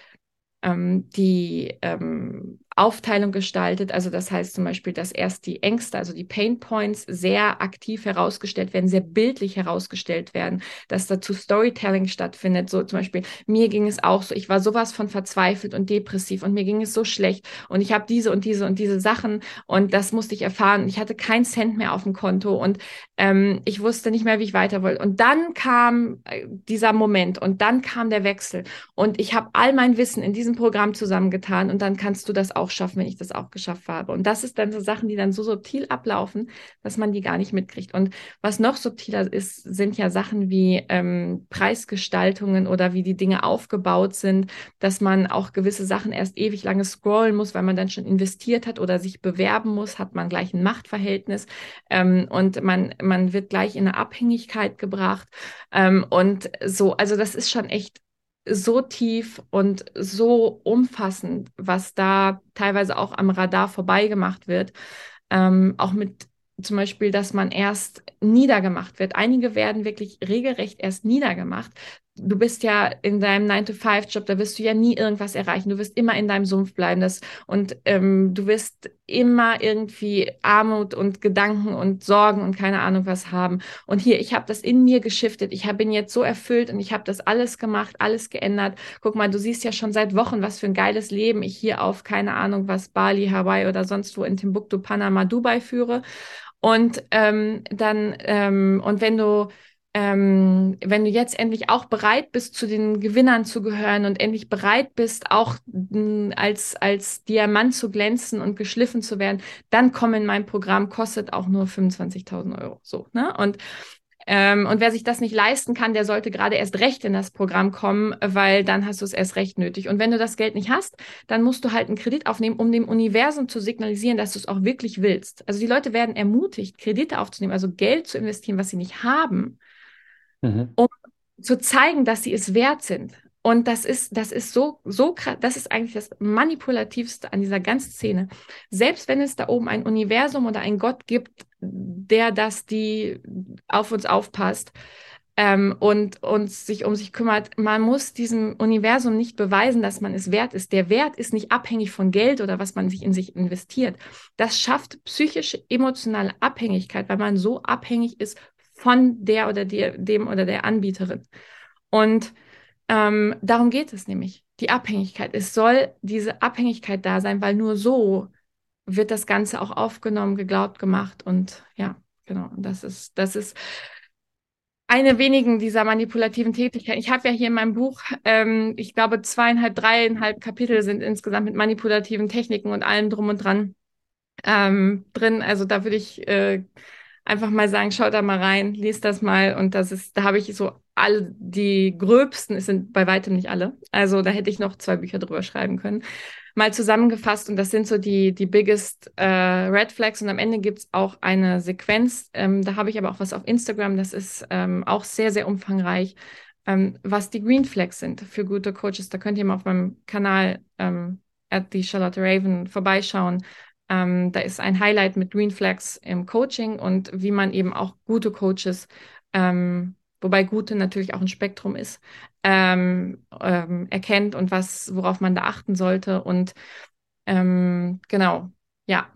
ähm, die ähm, Aufteilung gestaltet. Also das heißt zum Beispiel, dass erst die Ängste, also die Pain Points sehr aktiv herausgestellt werden, sehr bildlich herausgestellt werden, dass dazu Storytelling stattfindet. So zum Beispiel, mir ging es auch so, ich war sowas von verzweifelt und depressiv und mir ging es so schlecht und ich habe diese und diese und diese Sachen und das musste ich erfahren. Ich hatte keinen Cent mehr auf dem Konto und ähm, ich wusste nicht mehr, wie ich weiter wollte. Und dann kam äh, dieser Moment und dann kam der Wechsel und ich habe all mein Wissen in diesem Programm zusammengetan und dann kannst du das auch schaffen, wenn ich das auch geschafft habe. Und das ist dann so Sachen, die dann so subtil ablaufen, dass man die gar nicht mitkriegt. Und was noch subtiler ist, sind ja Sachen wie ähm, Preisgestaltungen oder wie die Dinge aufgebaut sind, dass man auch gewisse Sachen erst ewig lange scrollen muss, weil man dann schon investiert hat oder sich bewerben muss, hat man gleich ein Machtverhältnis ähm, und man, man wird gleich in eine Abhängigkeit gebracht. Ähm, und so, also das ist schon echt so tief und so umfassend, was da teilweise auch am Radar vorbeigemacht wird. Ähm, auch mit zum Beispiel, dass man erst niedergemacht wird. Einige werden wirklich regelrecht erst niedergemacht. Du bist ja in deinem 9-to-5-Job, da wirst du ja nie irgendwas erreichen. Du wirst immer in deinem Sumpf bleiben. Das, und ähm, du wirst immer irgendwie Armut und Gedanken und Sorgen und keine Ahnung was haben. Und hier, ich habe das in mir geschiftet. Ich hab, bin jetzt so erfüllt und ich habe das alles gemacht, alles geändert. Guck mal, du siehst ja schon seit Wochen, was für ein geiles Leben ich hier auf, keine Ahnung was, Bali, Hawaii oder sonst wo in Timbuktu, Panama, Dubai führe. Und ähm, dann, ähm, und wenn du, ähm, wenn du jetzt endlich auch bereit bist, zu den Gewinnern zu gehören und endlich bereit bist, auch als, als Diamant zu glänzen und geschliffen zu werden, dann komm in mein Programm, kostet auch nur 25.000 Euro. So, ne? Und ähm, und wer sich das nicht leisten kann, der sollte gerade erst recht in das Programm kommen, weil dann hast du es erst recht nötig. Und wenn du das Geld nicht hast, dann musst du halt einen Kredit aufnehmen, um dem Universum zu signalisieren, dass du es auch wirklich willst. Also die Leute werden ermutigt, Kredite aufzunehmen, also Geld zu investieren, was sie nicht haben, mhm. um zu zeigen, dass sie es wert sind. Und das ist, das ist so, so krass, das ist eigentlich das Manipulativste an dieser ganzen Szene. Selbst wenn es da oben ein Universum oder ein Gott gibt, der das die auf uns aufpasst ähm, und uns sich um sich kümmert, man muss diesem Universum nicht beweisen, dass man es wert ist. Der Wert ist nicht abhängig von Geld oder was man sich in sich investiert. Das schafft psychische, emotionale Abhängigkeit, weil man so abhängig ist von der oder der, dem oder der Anbieterin. Und ähm, darum geht es nämlich, die Abhängigkeit. Es soll diese Abhängigkeit da sein, weil nur so wird das Ganze auch aufgenommen, geglaubt, gemacht und ja, genau. Das ist, das ist eine wenigen dieser manipulativen Tätigkeiten. Ich habe ja hier in meinem Buch, ähm, ich glaube, zweieinhalb, dreieinhalb Kapitel sind insgesamt mit manipulativen Techniken und allem drum und dran ähm, drin. Also da würde ich äh, einfach mal sagen, schaut da mal rein, liest das mal und das ist, da habe ich so alle die gröbsten, es sind bei weitem nicht alle. Also da hätte ich noch zwei Bücher drüber schreiben können. Mal zusammengefasst und das sind so die, die biggest äh, Red Flags und am Ende gibt es auch eine Sequenz. Ähm, da habe ich aber auch was auf Instagram, das ist ähm, auch sehr, sehr umfangreich, ähm, was die Green Flags sind für gute Coaches. Da könnt ihr mal auf meinem Kanal ähm, at the Charlotte Raven vorbeischauen. Ähm, da ist ein Highlight mit Green Flags im Coaching und wie man eben auch gute Coaches, ähm, wobei gute natürlich auch ein Spektrum ist, ähm, ähm erkennt und was, worauf man da achten sollte. Und ähm, genau, ja,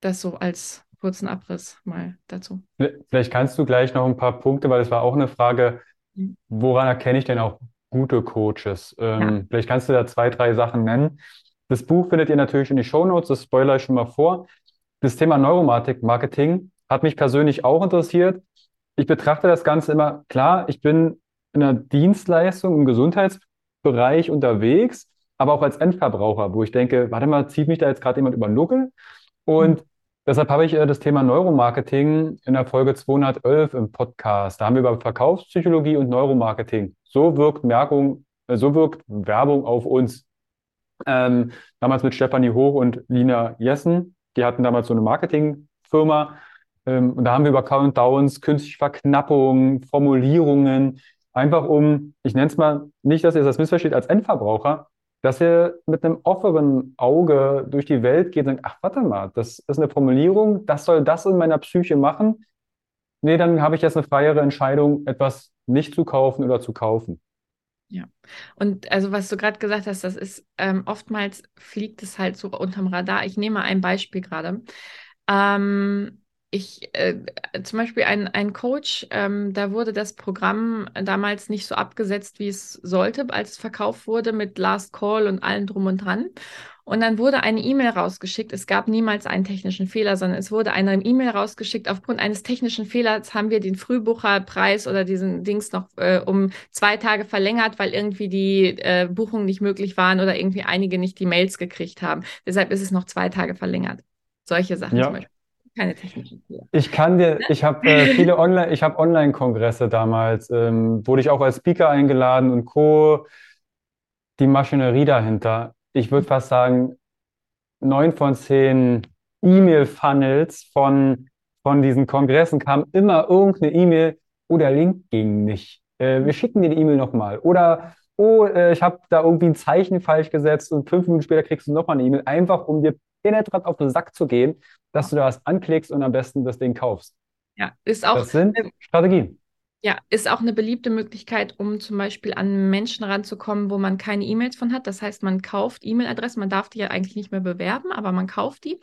das so als kurzen Abriss mal dazu. Vielleicht kannst du gleich noch ein paar Punkte, weil es war auch eine Frage, mhm. woran erkenne ich denn auch gute Coaches? Ähm, ja. Vielleicht kannst du da zwei, drei Sachen nennen. Das Buch findet ihr natürlich in die Shownotes, das spoilere ich schon mal vor. Das Thema Neuromatik-Marketing hat mich persönlich auch interessiert. Ich betrachte das Ganze immer, klar, ich bin in einer Dienstleistung im Gesundheitsbereich unterwegs, aber auch als Endverbraucher, wo ich denke, warte mal, zieht mich da jetzt gerade jemand über den Nuckel? Und mhm. deshalb habe ich äh, das Thema Neuromarketing in der Folge 211 im Podcast. Da haben wir über Verkaufspsychologie und Neuromarketing. So wirkt Merkung, äh, so wirkt Werbung auf uns ähm, damals mit Stefanie Hoch und Lina Jessen. Die hatten damals so eine Marketingfirma. Ähm, und da haben wir über Countdowns, künstliche Verknappung, Formulierungen, einfach um, ich nenne es mal, nicht, dass ihr das missversteht als Endverbraucher, dass ihr mit einem offenen Auge durch die Welt geht und denkt, ach, warte mal, das ist eine Formulierung, das soll das in meiner Psyche machen. Nee, dann habe ich jetzt eine freiere Entscheidung, etwas nicht zu kaufen oder zu kaufen. Ja. Und also was du gerade gesagt hast, das ist ähm, oftmals fliegt es halt so unterm Radar. Ich nehme ein Beispiel gerade. Ähm, ich, äh, zum Beispiel ein, ein Coach, ähm, da wurde das Programm damals nicht so abgesetzt, wie es sollte, als es verkauft wurde mit Last Call und allem drum und dran. Und dann wurde eine E-Mail rausgeschickt. Es gab niemals einen technischen Fehler, sondern es wurde eine E-Mail rausgeschickt. Aufgrund eines technischen Fehlers haben wir den Frühbucherpreis oder diesen Dings noch äh, um zwei Tage verlängert, weil irgendwie die äh, Buchungen nicht möglich waren oder irgendwie einige nicht die Mails gekriegt haben. Deshalb ist es noch zwei Tage verlängert. Solche Sachen ja. zum Beispiel. Keine technischen Fehler. Ich kann dir, ich habe äh, <laughs> viele Online, ich habe Online-Kongresse damals, ähm, wurde ich auch als Speaker eingeladen und Co. Die Maschinerie dahinter ich würde fast sagen, neun von zehn E-Mail-Funnels von, von diesen Kongressen kam immer irgendeine E-Mail, oder oh, Link ging nicht. Äh, wir schicken dir die E-Mail nochmal. Oder oh, äh, ich habe da irgendwie ein Zeichen falsch gesetzt und fünf Minuten später kriegst du nochmal eine E-Mail, einfach um dir penetrant auf den Sack zu gehen, dass du da was anklickst und am besten das Ding kaufst. Ja, ist auch. Das sind Strategien. Ja, ist auch eine beliebte Möglichkeit, um zum Beispiel an Menschen ranzukommen, wo man keine E-Mails von hat. Das heißt, man kauft E-Mail-Adressen, man darf die ja eigentlich nicht mehr bewerben, aber man kauft die.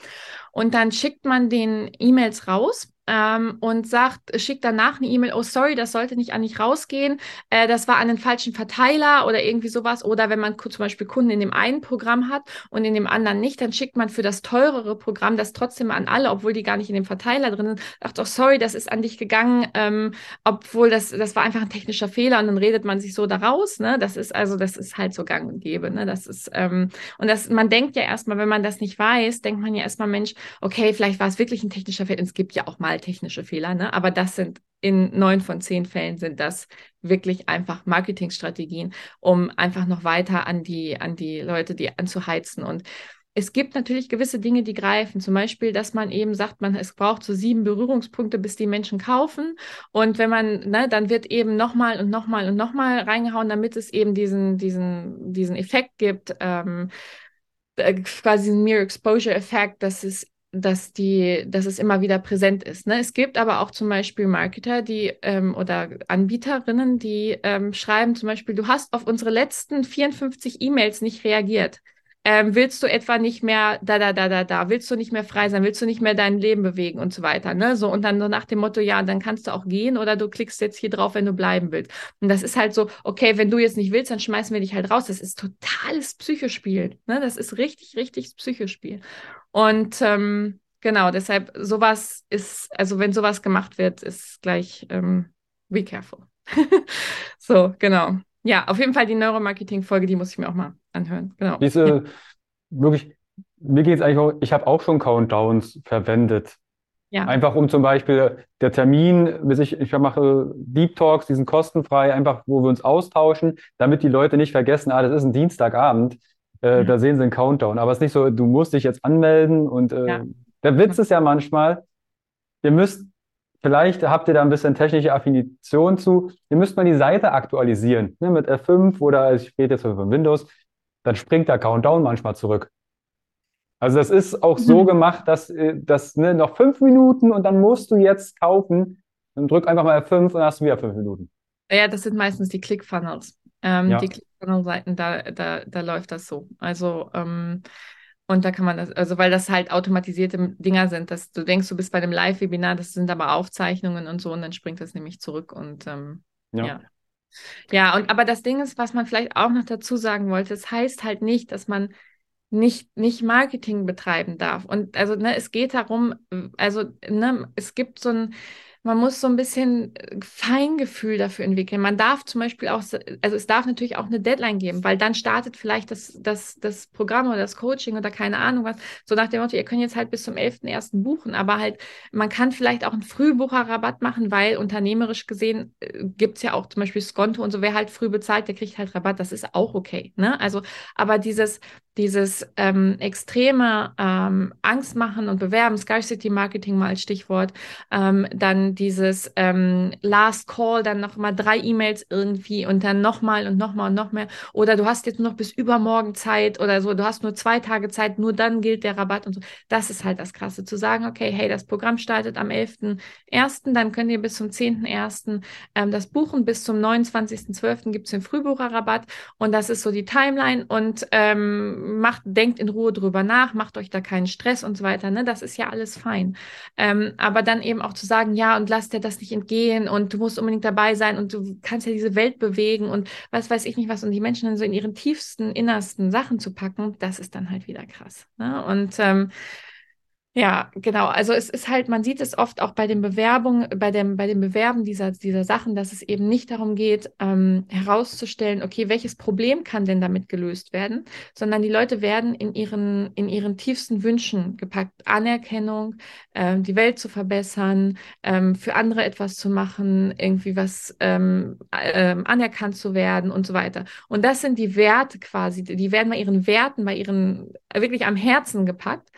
Und dann schickt man den E-Mails raus ähm, und sagt, schickt danach eine E-Mail, oh sorry, das sollte nicht an dich rausgehen, äh, das war an den falschen Verteiler oder irgendwie sowas. Oder wenn man zum Beispiel Kunden in dem einen Programm hat und in dem anderen nicht, dann schickt man für das teurere Programm das trotzdem an alle, obwohl die gar nicht in dem Verteiler drin sind. Sagt, oh sorry, das ist an dich gegangen, ähm, obwohl das, das war einfach ein technischer Fehler und dann redet man sich so daraus. Ne? Das ist also, das ist halt so gang und gäbe. Ne? Das ist, ähm, und das, man denkt ja erstmal, wenn man das nicht weiß, denkt man ja erstmal, Mensch, okay, vielleicht war es wirklich ein technischer Fehler. Und es gibt ja auch mal technische Fehler, ne? aber das sind in neun von zehn Fällen sind das wirklich einfach Marketingstrategien, um einfach noch weiter an die, an die Leute, die anzuheizen. Und es gibt natürlich gewisse Dinge, die greifen. Zum Beispiel, dass man eben sagt, man, es braucht so sieben Berührungspunkte, bis die Menschen kaufen. Und wenn man, ne, dann wird eben nochmal und nochmal und nochmal reingehauen, damit es eben diesen, diesen, diesen Effekt gibt, ähm, äh, quasi einen Mere Exposure Effekt, dass es dass die, dass es immer wieder präsent ist. Ne? Es gibt aber auch zum Beispiel Marketer, die ähm, oder Anbieterinnen, die ähm, schreiben zum Beispiel, du hast auf unsere letzten 54 E-Mails nicht reagiert. Ähm, willst du etwa nicht mehr da, da, da, da, da, willst du nicht mehr frei sein, willst du nicht mehr dein Leben bewegen und so weiter, ne? So, und dann so nach dem Motto, ja, dann kannst du auch gehen oder du klickst jetzt hier drauf, wenn du bleiben willst. Und das ist halt so, okay, wenn du jetzt nicht willst, dann schmeißen wir dich halt raus. Das ist totales Psychospiel, ne? Das ist richtig, richtig Psychospiel. Und ähm, genau, deshalb sowas ist, also wenn sowas gemacht wird, ist gleich ähm, be careful. <laughs> so, genau. Ja, auf jeden Fall die Neuromarketing-Folge, die muss ich mir auch mal anhören. Genau. Diese, ja. wirklich, mir geht es eigentlich auch, ich habe auch schon Countdowns verwendet. Ja. Einfach um zum Beispiel der Termin, bis ich, ich mache Deep Talks, die sind kostenfrei, einfach wo wir uns austauschen, damit die Leute nicht vergessen, ah, das ist ein Dienstagabend, äh, mhm. da sehen sie einen Countdown. Aber es ist nicht so, du musst dich jetzt anmelden und äh, ja. der Witz ist ja manchmal, ihr müsst Vielleicht habt ihr da ein bisschen technische Affinition zu. Ihr müsst mal die Seite aktualisieren. Ne, mit F5 oder ich rede jetzt von Windows, dann springt der Countdown manchmal zurück. Also das ist auch mhm. so gemacht, dass, äh, dass ne, noch fünf Minuten und dann musst du jetzt kaufen. Dann drück einfach mal F5 und dann hast du wieder fünf Minuten. Ja, das sind meistens die ClickFunnels. Ähm, ja. Die ClickFunnel-Seiten, da, da, da läuft das so. Also ähm, und da kann man das, also weil das halt automatisierte Dinger sind, dass du denkst, du bist bei einem Live-Webinar, das sind aber Aufzeichnungen und so, und dann springt das nämlich zurück und ähm, ja. ja. Ja, und aber das Ding ist, was man vielleicht auch noch dazu sagen wollte, es das heißt halt nicht, dass man nicht, nicht Marketing betreiben darf. Und also, ne, es geht darum, also, ne, es gibt so ein, man muss so ein bisschen äh, Feingefühl dafür entwickeln. Man darf zum Beispiel auch, also es darf natürlich auch eine Deadline geben, weil dann startet vielleicht das, das, das Programm oder das Coaching oder keine Ahnung was. So nach dem Motto, ihr könnt jetzt halt bis zum 11.01. buchen, aber halt, man kann vielleicht auch einen Frühbucherrabatt machen, weil unternehmerisch gesehen äh, gibt es ja auch zum Beispiel Skonto und so, wer halt früh bezahlt, der kriegt halt Rabatt, das ist auch okay. Ne? Also, aber dieses, dieses ähm, extreme ähm, Angst machen und bewerben, Scarcity Marketing mal als Stichwort, ähm, dann dieses ähm, Last Call, dann noch mal drei E-Mails irgendwie und dann nochmal und nochmal und noch mehr. Oder du hast jetzt noch bis übermorgen Zeit oder so, du hast nur zwei Tage Zeit, nur dann gilt der Rabatt und so. Das ist halt das Krasse, zu sagen, okay, hey, das Programm startet am 11.01., dann könnt ihr bis zum 10.01. Ähm, das buchen, bis zum 29.12. gibt es den Frühbucherrabatt und das ist so die Timeline und ähm, macht, denkt in Ruhe drüber nach, macht euch da keinen Stress und so weiter, ne? Das ist ja alles fein. Ähm, aber dann eben auch zu sagen, ja, und lass dir das nicht entgehen und du musst unbedingt dabei sein und du kannst ja diese Welt bewegen und was weiß ich nicht was und die Menschen dann so in ihren tiefsten, innersten Sachen zu packen, das ist dann halt wieder krass. Ne? Und ähm, ja, genau. Also es ist halt, man sieht es oft auch bei den Bewerbungen, bei dem, bei dem Bewerben dieser, dieser Sachen, dass es eben nicht darum geht, ähm, herauszustellen, okay, welches Problem kann denn damit gelöst werden, sondern die Leute werden in ihren, in ihren tiefsten Wünschen gepackt. Anerkennung, ähm, die Welt zu verbessern, ähm, für andere etwas zu machen, irgendwie was ähm, ähm, anerkannt zu werden und so weiter. Und das sind die Werte quasi, die werden bei ihren Werten, bei ihren wirklich am Herzen gepackt.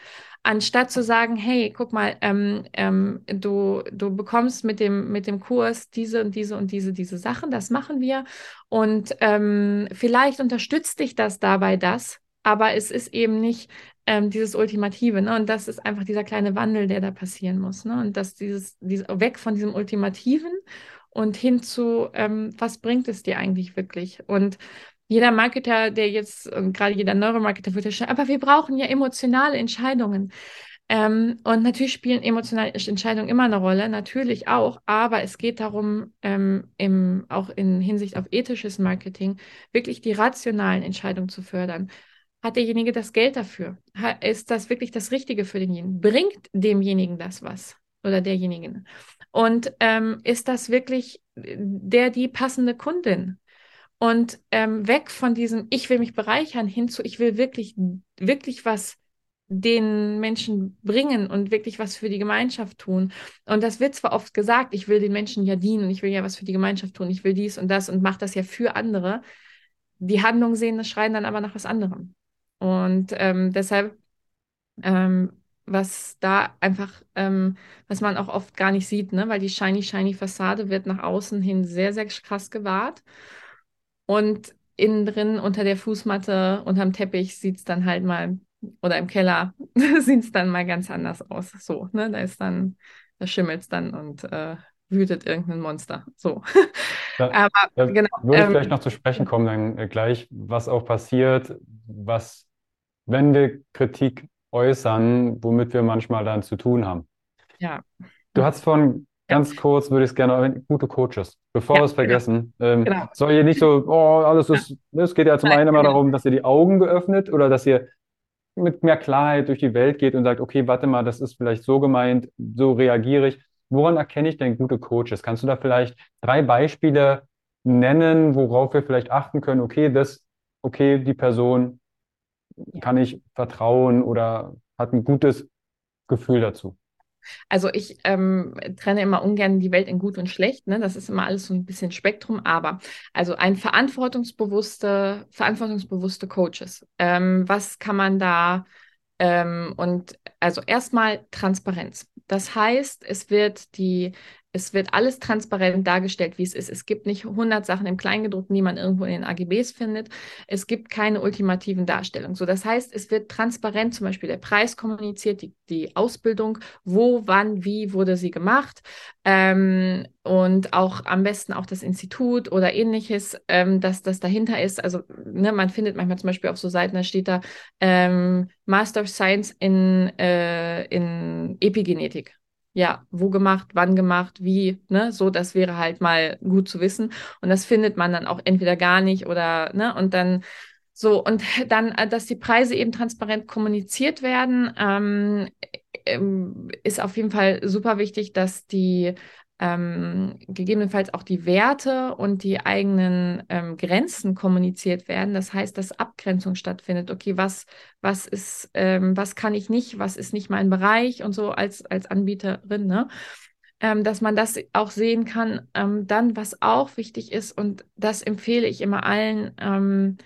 Anstatt zu sagen, hey, guck mal, ähm, ähm, du, du bekommst mit dem, mit dem Kurs diese und diese und diese, diese Sachen, das machen wir. Und ähm, vielleicht unterstützt dich das dabei das, aber es ist eben nicht ähm, dieses Ultimative, ne? Und das ist einfach dieser kleine Wandel, der da passieren muss, ne? Und dass dieses, dieses weg von diesem Ultimativen und hin zu, ähm, was bringt es dir eigentlich wirklich? Und jeder Marketer, der jetzt, gerade jeder Neuromarketer würde schon, aber wir brauchen ja emotionale Entscheidungen. Ähm, und natürlich spielen emotionale Entscheidungen immer eine Rolle, natürlich auch, aber es geht darum, ähm, im, auch in Hinsicht auf ethisches Marketing, wirklich die rationalen Entscheidungen zu fördern. Hat derjenige das Geld dafür? Ist das wirklich das Richtige für denjenigen? Bringt demjenigen das was oder derjenigen? Und ähm, ist das wirklich der, die passende Kundin? Und ähm, weg von diesem, ich will mich bereichern, hin zu, ich will wirklich, wirklich was den Menschen bringen und wirklich was für die Gemeinschaft tun. Und das wird zwar oft gesagt, ich will den Menschen ja dienen, ich will ja was für die Gemeinschaft tun, ich will dies und das und mache das ja für andere. Die Handlungen sehen das schreien dann aber nach was anderem. Und ähm, deshalb, ähm, was da einfach, ähm, was man auch oft gar nicht sieht, ne? weil die shiny, shiny Fassade wird nach außen hin sehr, sehr krass gewahrt. Und innen drin unter der Fußmatte, unterm Teppich sieht es dann halt mal, oder im Keller <laughs> sieht es dann mal ganz anders aus. So, ne? Da ist dann, da schimmelt es dann und äh, wütet irgendein Monster. So. <laughs> Da, Aber da genau. Würde ich ähm, vielleicht noch zu sprechen kommen, dann äh, gleich, was auch passiert, was, wenn wir Kritik äußern, womit wir manchmal dann zu tun haben. Ja. Du hast von Ganz kurz würde ich es gerne gute Coaches, bevor wir es genau. vergessen. Ähm, genau. Soll ihr nicht so, oh, alles ist, es geht ja zum Nein, einen immer genau. darum, dass ihr die Augen geöffnet oder dass ihr mit mehr Klarheit durch die Welt geht und sagt, okay, warte mal, das ist vielleicht so gemeint, so reagiere ich. Woran erkenne ich denn gute Coaches? Kannst du da vielleicht drei Beispiele nennen, worauf wir vielleicht achten können? Okay, das, okay, die Person kann ich vertrauen oder hat ein gutes Gefühl dazu. Also ich ähm, trenne immer ungern die Welt in gut und schlecht. Ne? Das ist immer alles so ein bisschen Spektrum. Aber also ein verantwortungsbewusste, verantwortungsbewusste Coaches. Ähm, was kann man da ähm, und also erstmal Transparenz. Das heißt, es wird die es wird alles transparent dargestellt, wie es ist. Es gibt nicht 100 Sachen im Kleingedruckten, die man irgendwo in den AGBs findet. Es gibt keine ultimativen Darstellungen. So, das heißt, es wird transparent zum Beispiel der Preis kommuniziert, die, die Ausbildung, wo, wann, wie wurde sie gemacht ähm, und auch am besten auch das Institut oder ähnliches, ähm, dass das dahinter ist. Also ne, man findet manchmal zum Beispiel auf so Seiten, da steht da ähm, Master of Science in, äh, in Epigenetik ja, wo gemacht, wann gemacht, wie, ne, so, das wäre halt mal gut zu wissen. Und das findet man dann auch entweder gar nicht oder, ne, und dann so, und <laughs> dann, äh, dass die Preise eben transparent kommuniziert werden, ähm, ähm ist auf jeden Fall super wichtig, dass die ähm, gegebenenfalls auch die Werte und die eigenen ähm, Grenzen kommuniziert werden. Das heißt, dass Abgrenzung stattfindet. Okay, was, was ist, ähm, was kann ich nicht, was ist nicht mein Bereich und so als, als Anbieterin, ne? Ähm, dass man das auch sehen kann. Ähm, dann, was auch wichtig ist, und das empfehle ich immer allen, ähm,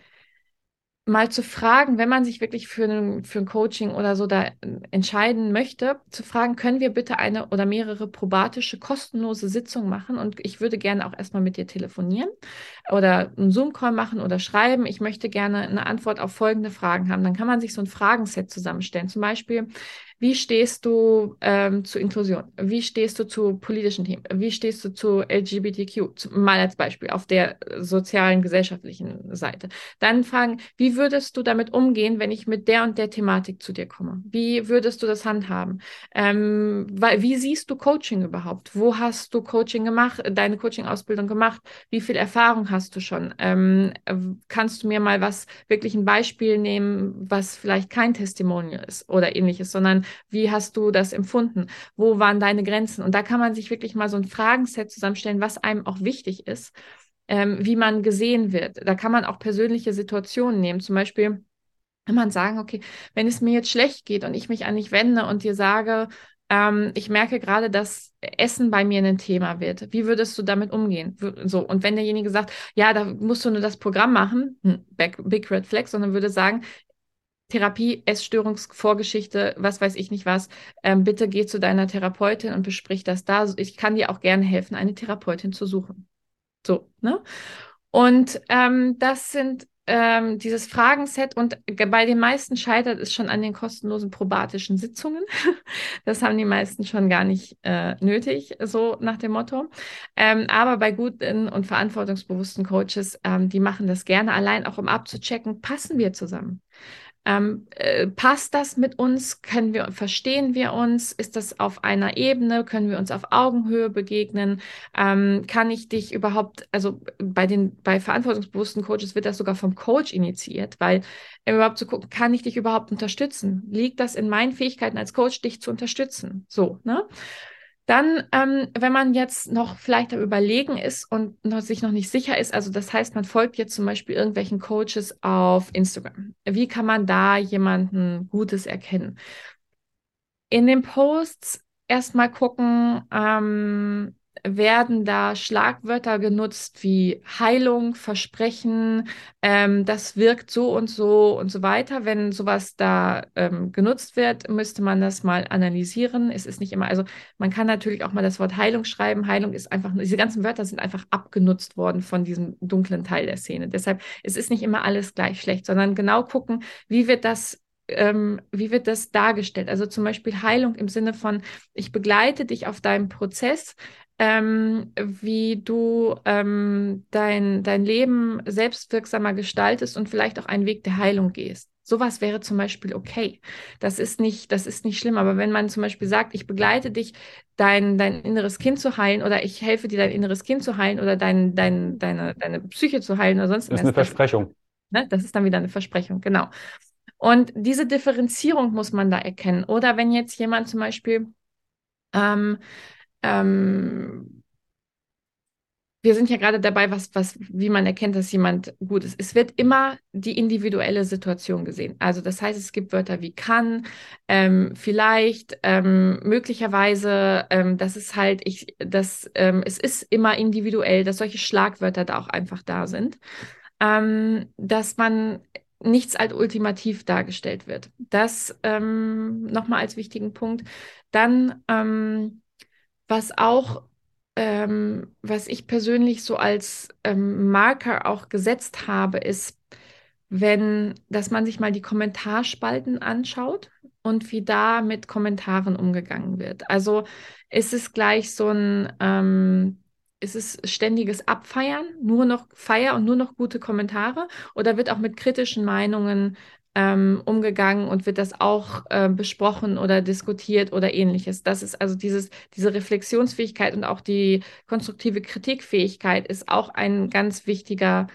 mal zu fragen, wenn man sich wirklich für ein, für ein Coaching oder so da entscheiden möchte, zu fragen, können wir bitte eine oder mehrere probatische kostenlose Sitzungen machen und ich würde gerne auch erstmal mit dir telefonieren oder einen Zoom-Call machen oder schreiben. Ich möchte gerne eine Antwort auf folgende Fragen haben. Dann kann man sich so ein Fragenset zusammenstellen. Zum Beispiel, wie stehst du ähm, zu Inklusion? Wie stehst du zu politischen Themen? Wie stehst du zu LGBTQ? Mal als Beispiel auf der sozialen, gesellschaftlichen Seite. Dann fragen, wie würdest du damit umgehen, wenn ich mit der und der Thematik zu dir komme? Wie würdest du das handhaben? Ähm, wie siehst du Coaching überhaupt? Wo hast du Coaching gemacht, deine Coaching-Ausbildung gemacht? Wie viel Erfahrung hast du schon? Ähm, kannst du mir mal was, wirklich ein Beispiel nehmen, was vielleicht kein Testimonial ist oder ähnliches, sondern wie hast du das empfunden? Wo waren deine Grenzen? Und da kann man sich wirklich mal so ein Fragenset zusammenstellen, was einem auch wichtig ist, ähm, wie man gesehen wird. Da kann man auch persönliche Situationen nehmen. Zum Beispiel kann man sagen, okay, wenn es mir jetzt schlecht geht und ich mich an dich wende und dir sage, ähm, ich merke gerade, dass Essen bei mir ein Thema wird. Wie würdest du damit umgehen? So, und wenn derjenige sagt, ja, da musst du nur das Programm machen, hm, Big Red Flag, sondern würde sagen, Therapie, Essstörungsvorgeschichte, was weiß ich nicht was, ähm, bitte geh zu deiner Therapeutin und besprich das da. Ich kann dir auch gerne helfen, eine Therapeutin zu suchen. So, ne? Und ähm, das sind ähm, dieses Fragenset und bei den meisten scheitert es schon an den kostenlosen probatischen Sitzungen. <laughs> das haben die meisten schon gar nicht äh, nötig, so nach dem Motto. Ähm, aber bei guten und verantwortungsbewussten Coaches, ähm, die machen das gerne allein auch um abzuchecken, passen wir zusammen. Ähm, äh, passt das mit uns? Können wir, verstehen wir uns? Ist das auf einer Ebene? Können wir uns auf Augenhöhe begegnen? Ähm, kann ich dich überhaupt, also bei den, bei verantwortungsbewussten Coaches wird das sogar vom Coach initiiert, weil überhaupt zu gucken, kann ich dich überhaupt unterstützen? Liegt das in meinen Fähigkeiten als Coach, dich zu unterstützen? So, ne? Dann, ähm, wenn man jetzt noch vielleicht am Überlegen ist und noch, sich noch nicht sicher ist, also das heißt, man folgt jetzt zum Beispiel irgendwelchen Coaches auf Instagram. Wie kann man da jemanden Gutes erkennen? In den Posts erstmal gucken, ähm, werden da Schlagwörter genutzt wie Heilung, Versprechen, ähm, das wirkt so und so und so weiter. Wenn sowas da ähm, genutzt wird, müsste man das mal analysieren. Es ist nicht immer, also man kann natürlich auch mal das Wort Heilung schreiben. Heilung ist einfach, diese ganzen Wörter sind einfach abgenutzt worden von diesem dunklen Teil der Szene. Deshalb, es ist nicht immer alles gleich schlecht, sondern genau gucken, wie wird das ähm, wie wird das dargestellt? Also zum Beispiel Heilung im Sinne von, ich begleite dich auf deinem Prozess, ähm, wie du ähm, dein, dein Leben selbstwirksamer gestaltest und vielleicht auch einen Weg der Heilung gehst. Sowas wäre zum Beispiel okay. Das ist nicht, das ist nicht schlimm. Aber wenn man zum Beispiel sagt, ich begleite dich, dein, dein inneres Kind zu heilen oder ich helfe dir, dein inneres Kind zu heilen oder dein, dein, deine, deine Psyche zu heilen oder sonst was. Das ist eine Versprechung. Das, ne, das ist dann wieder eine Versprechung, genau. Und diese Differenzierung muss man da erkennen. Oder wenn jetzt jemand zum Beispiel ähm, ähm, wir sind ja gerade dabei, was, was, wie man erkennt, dass jemand gut ist. Es wird immer die individuelle Situation gesehen. Also das heißt, es gibt Wörter wie kann, ähm, vielleicht, ähm, möglicherweise, ähm, das ist halt, ich, das, ähm, es ist immer individuell, dass solche Schlagwörter da auch einfach da sind. Ähm, dass man nichts als ultimativ dargestellt wird. Das ähm, nochmal als wichtigen Punkt. Dann ähm, was auch, ähm, was ich persönlich so als ähm, Marker auch gesetzt habe, ist, wenn, dass man sich mal die Kommentarspalten anschaut und wie da mit Kommentaren umgegangen wird. Also ist es gleich so ein, ähm, ist es ständiges Abfeiern, nur noch Feier und nur noch gute Kommentare? Oder wird auch mit kritischen Meinungen ähm, umgegangen und wird das auch äh, besprochen oder diskutiert oder ähnliches. Das ist also dieses, diese Reflexionsfähigkeit und auch die konstruktive Kritikfähigkeit ist auch ein ganz wichtiger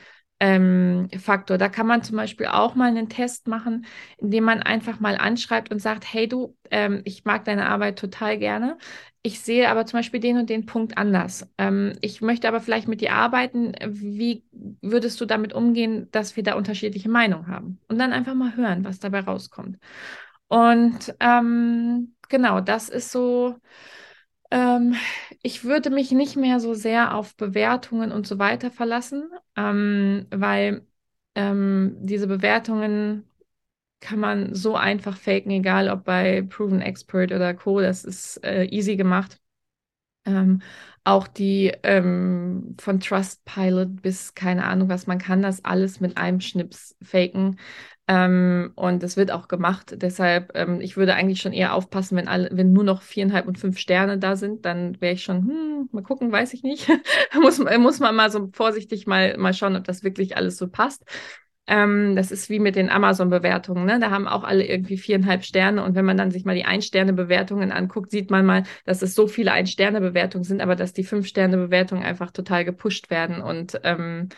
ähm, Faktor. Da kann man zum Beispiel auch mal einen Test machen, indem man einfach mal anschreibt und sagt, hey du, ähm, ich mag deine Arbeit total gerne. Ich sehe aber zum Beispiel den und den Punkt anders. Ähm, ich möchte aber vielleicht mit dir arbeiten. Wie würdest du damit umgehen, dass wir da unterschiedliche Meinungen haben? Und dann einfach mal hören, was dabei rauskommt. Und ähm, genau, das ist so. Ähm, ich würde mich nicht mehr so sehr auf Bewertungen und so weiter verlassen, ähm, weil ähm, diese Bewertungen kann man so einfach faken, egal ob bei Proven Expert oder Co. Das ist äh, easy gemacht. Ähm, auch die ähm, von Trustpilot bis keine Ahnung was, man kann das alles mit einem Schnips faken. Ähm, und das wird auch gemacht. Deshalb, ähm, ich würde eigentlich schon eher aufpassen, wenn alle, wenn nur noch viereinhalb und fünf Sterne da sind, dann wäre ich schon, hm, mal gucken, weiß ich nicht. <laughs> muss, muss man mal so vorsichtig mal, mal schauen, ob das wirklich alles so passt. Ähm, das ist wie mit den Amazon-Bewertungen. Ne? Da haben auch alle irgendwie viereinhalb Sterne. Und wenn man dann sich mal die Ein-Sterne-Bewertungen anguckt, sieht man mal, dass es so viele Ein-Sterne-Bewertungen sind, aber dass die Fünf-Sterne-Bewertungen einfach total gepusht werden. Und ähm,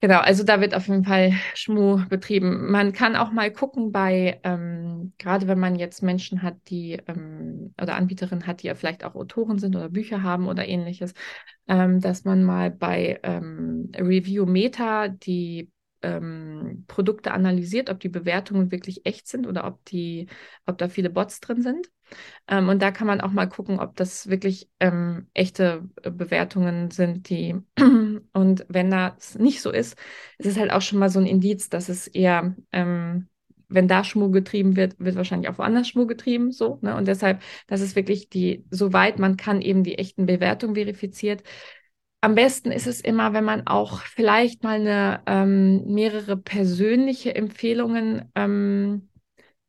genau, also da wird auf jeden Fall Schmu betrieben. Man kann auch mal gucken bei, ähm, gerade wenn man jetzt Menschen hat, die ähm, oder Anbieterinnen hat, die ja vielleicht auch Autoren sind oder Bücher haben oder ähnliches, ähm, dass man mal bei ähm, Review Meta die ähm, Produkte analysiert, ob die Bewertungen wirklich echt sind oder ob die, ob da viele Bots drin sind. Ähm, und da kann man auch mal gucken, ob das wirklich ähm, echte äh, Bewertungen sind, die <clears throat> und wenn das nicht so ist, ist es halt auch schon mal so ein Indiz, dass es eher ähm, wenn da Schmuck getrieben wird, wird wahrscheinlich auch woanders Schmuck getrieben, so, ne? Und deshalb, das ist wirklich die, soweit man kann, eben die echten Bewertungen verifiziert. Am besten ist es immer, wenn man auch vielleicht mal eine ähm, mehrere persönliche Empfehlungen ähm,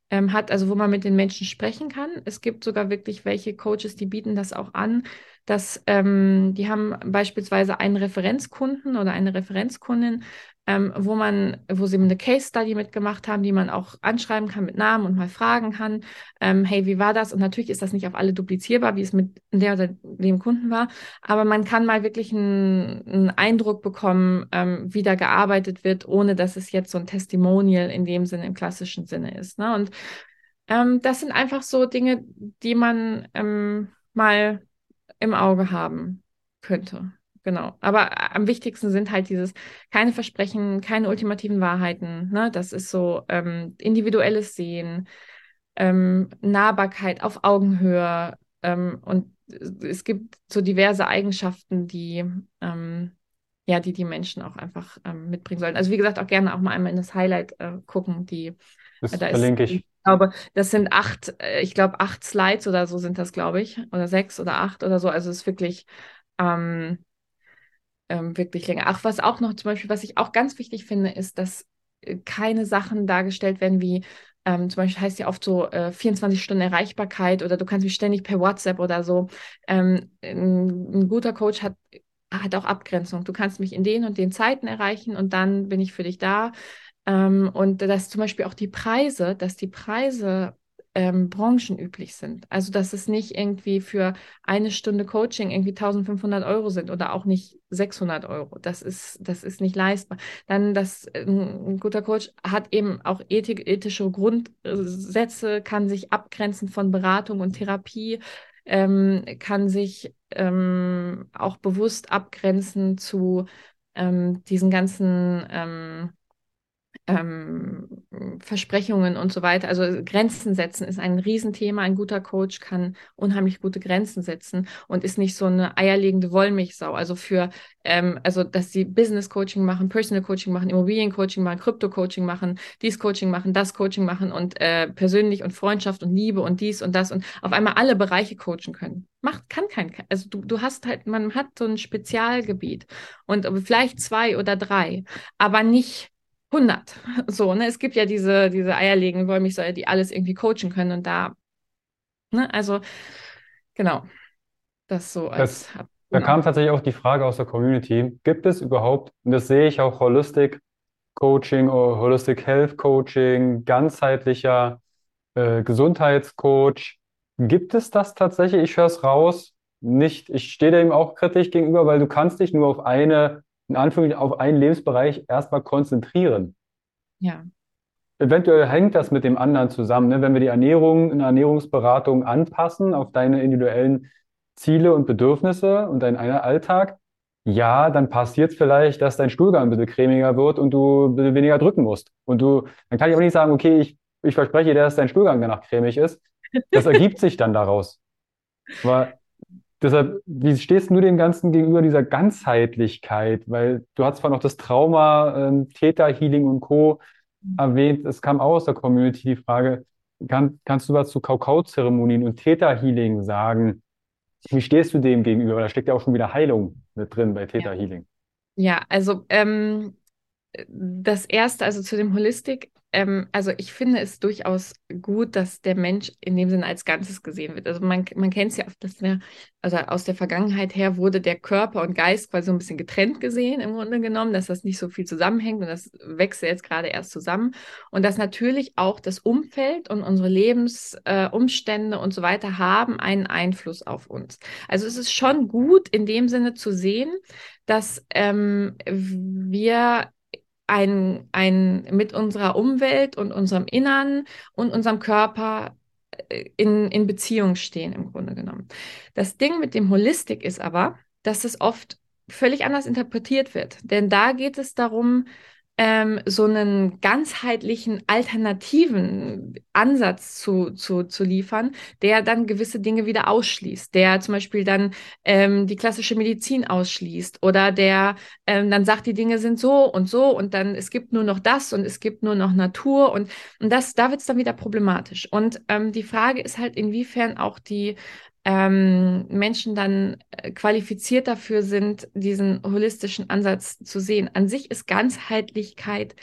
ähm, hat, also wo man mit den Menschen sprechen kann. Es gibt sogar wirklich welche Coaches, die bieten das auch an, dass ähm, die haben beispielsweise einen Referenzkunden oder eine Referenzkundin, ähm, wo man, wo sie eine Case Study mitgemacht haben, die man auch anschreiben kann mit Namen und mal fragen kann, ähm, hey, wie war das? Und natürlich ist das nicht auf alle duplizierbar, wie es mit der oder dem Kunden war, aber man kann mal wirklich einen, Eindruck bekommen, ähm, wie da gearbeitet wird, ohne dass es jetzt so ein Testimonial in dem Sinne, im klassischen Sinne ist. Ne? Und ähm, das sind einfach so Dinge, die man ähm, mal im Auge haben könnte. Genau. Aber am wichtigsten sind halt dieses keine Versprechen, keine ultimativen Wahrheiten. Ne? Das ist so ähm, individuelles Sehen, ähm, Nahbarkeit auf Augenhöhe. Ähm, und es gibt so diverse Eigenschaften, die ähm, ja, die die Menschen auch einfach ähm, mitbringen sollen. Also wie gesagt, auch gerne auch mal einmal in das Highlight äh, gucken, die das da verlinke ist, ich. Ich glaube, das sind acht, äh, ich glaube, acht Slides oder so sind das, glaube ich. Oder sechs oder acht oder so. Also es ist wirklich, ähm, ähm, wirklich länger. Ach, was auch noch zum Beispiel, was ich auch ganz wichtig finde, ist, dass äh, keine Sachen dargestellt werden wie, ähm, zum Beispiel heißt ja oft so äh, 24 Stunden Erreichbarkeit oder du kannst mich ständig per WhatsApp oder so. Ähm, ein, ein, guter Coach hat, hat auch Abgrenzung. Du kannst mich in den und den Zeiten erreichen und dann bin ich für dich da. Ähm, und dass zum Beispiel auch die Preise, dass die Preise ähm, branchenüblich sind. Also dass es nicht irgendwie für eine Stunde Coaching irgendwie 1500 Euro sind oder auch nicht 600 Euro. Das ist, das ist nicht leistbar. Dann das, ein guter Coach hat eben auch Ethik, ethische Grundsätze, kann sich abgrenzen von Beratung und Therapie, ähm, kann sich ähm, auch bewusst abgrenzen zu ähm, diesen ganzen ähm, Versprechungen und so weiter. Also Grenzen setzen ist ein Riesenthema. Ein guter Coach kann unheimlich gute Grenzen setzen und ist nicht so eine eierlegende Wollmilchsau. Also für, ähm, also dass sie Business Coaching machen, Personal Coaching machen, Immobilien Coaching machen, Krypto Coaching machen, dies Coaching machen, das Coaching machen und äh, persönlich und Freundschaft und Liebe und dies und das und auf einmal alle Bereiche coachen können. Macht, kann kein, also du, du hast halt, man hat so ein Spezialgebiet und vielleicht zwei oder drei, aber nicht 100. So, ne? Es gibt ja diese, diese eierlegenden Wollmilchsäue, die alles irgendwie coachen können und da, ne? Also, genau. Das so als. Das, da kam tatsächlich auch die Frage aus der Community, gibt es überhaupt, und das sehe ich auch Holistic Coaching oder Holistic Health Coaching, ganzheitlicher äh, Gesundheitscoach, gibt es das tatsächlich? Ich höre es raus, nicht. Ich stehe dem auch kritisch gegenüber, weil du kannst dich nur auf eine in Anführungszeichen auf einen Lebensbereich erstmal konzentrieren. Ja. Eventuell hängt das mit dem anderen zusammen. Ne? Wenn wir die Ernährung in der Ernährungsberatung anpassen auf deine individuellen Ziele und Bedürfnisse und deinen Alltag, ja, dann passiert es vielleicht, dass dein Stuhlgang ein bisschen cremiger wird und du ein bisschen weniger drücken musst. Und du, dann kann ich auch nicht sagen, okay, ich, ich verspreche dir, dass dein Stuhlgang danach cremig ist. Das ergibt sich dann daraus. Aber Deshalb, wie stehst du dem Ganzen gegenüber dieser Ganzheitlichkeit? Weil du hast zwar noch das Trauma, ähm, Theta Healing und Co. erwähnt. Es kam auch aus der Community die Frage, kann, kannst du was zu Kakao-Zeremonien und Theta Healing sagen? Wie stehst du dem gegenüber? Da steckt ja auch schon wieder Heilung mit drin bei Theta Healing. Ja, also ähm, das erste, also zu dem Holistik, ähm, also ich finde es durchaus gut, dass der Mensch in dem Sinne als Ganzes gesehen wird. Also man, man kennt es ja oft, dass wir, also aus der Vergangenheit her wurde der Körper und Geist quasi so ein bisschen getrennt gesehen im Grunde genommen, dass das nicht so viel zusammenhängt und das wächst jetzt gerade erst zusammen. Und dass natürlich auch das Umfeld und unsere Lebensumstände äh, und so weiter haben einen Einfluss auf uns. Also es ist schon gut in dem Sinne zu sehen, dass ähm, wir ein, ein, mit unserer Umwelt und unserem Innern und unserem Körper äh, in, in Beziehung stehen, im Grunde genommen. Das Ding mit dem Holistik ist aber, dass es oft völlig anders interpretiert wird. Denn da geht es darum, ähm, so einen ganzheitlichen, alternativen Ansatz zu, zu, zu liefern, der dann gewisse Dinge wieder ausschließt, der zum Beispiel dann ähm, die klassische Medizin ausschließt oder der ähm, dann sagt, die Dinge sind so und so und dann es gibt nur noch das und es gibt nur noch Natur und, und das, da wird es dann wieder problematisch. Und ähm, die Frage ist halt, inwiefern auch die ähm, Menschen dann äh, qualifiziert dafür sind, diesen holistischen Ansatz zu sehen. An sich ist Ganzheitlichkeit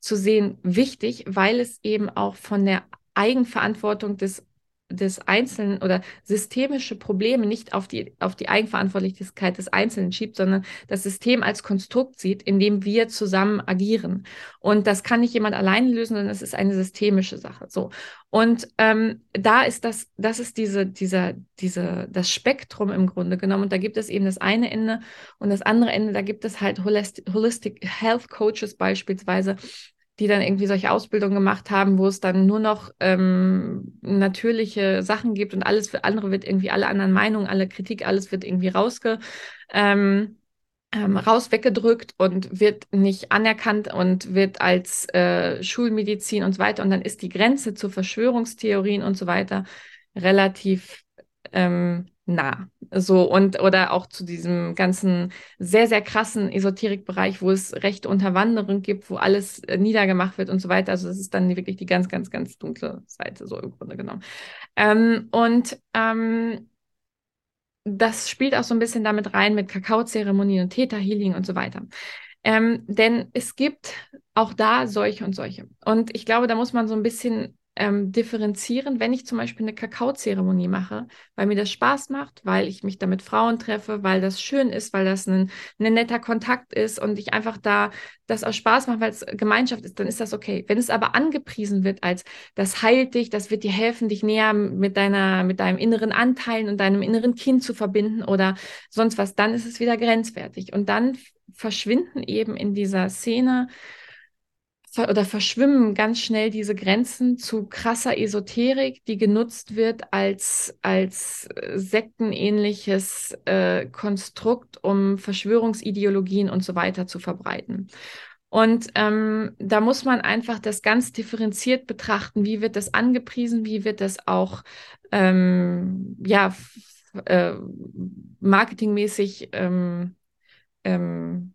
zu sehen wichtig, weil es eben auch von der Eigenverantwortung des des Einzelnen oder systemische Probleme nicht auf die, auf die Eigenverantwortlichkeit des Einzelnen schiebt, sondern das System als Konstrukt sieht, in dem wir zusammen agieren. Und das kann nicht jemand allein lösen, sondern es ist eine systemische Sache. So. Und ähm, da ist das, das ist diese, dieser, diese, das Spektrum im Grunde genommen. Und da gibt es eben das eine Ende und das andere Ende, da gibt es halt Holistic, Holistic Health Coaches beispielsweise, die dann irgendwie solche Ausbildungen gemacht haben, wo es dann nur noch ähm, natürliche Sachen gibt und alles für andere wird irgendwie alle anderen Meinungen, alle Kritik, alles wird irgendwie rausge, ähm, ähm, raus weggedrückt und wird nicht anerkannt und wird als äh, Schulmedizin und so weiter. Und dann ist die Grenze zu Verschwörungstheorien und so weiter relativ ähm, nah. So und oder auch zu diesem ganzen sehr, sehr krassen Esoterikbereich, wo es rechte Unterwanderung gibt, wo alles äh, niedergemacht wird und so weiter. Also das ist dann wirklich die ganz, ganz, ganz dunkle Seite, so im Grunde genommen. Ähm, und ähm, das spielt auch so ein bisschen damit rein mit Kakaozeremonien und Theta Healing und so weiter. Ähm, denn es gibt auch da solche und solche. Und ich glaube, da muss man so ein bisschen ähm, differenzieren, wenn ich zum Beispiel eine Kakaozeremonie mache, weil mir das Spaß macht, weil ich mich da mit Frauen treffe, weil das schön ist, weil das ein, ein netter Kontakt ist und ich einfach da das auch Spaß macht, weil es Gemeinschaft ist, dann ist das okay. Wenn es aber angepriesen wird als, das heilt dich, das wird dir helfen, dich näher mit deiner, mit deinem inneren Anteilen und deinem inneren Kind zu verbinden oder sonst was, dann ist es wieder grenzwertig. Und dann verschwinden eben in dieser Szene oder verschwimmen ganz schnell diese Grenzen zu krasser Esoterik, die genutzt wird als, als äh, sektenähnliches äh, Konstrukt, um Verschwörungsideologien und so weiter zu verbreiten. Und ähm, da muss man einfach das ganz differenziert betrachten. Wie wird das angepriesen? Wie wird das auch ähm, ja, äh, marketingmäßig ähm, ähm,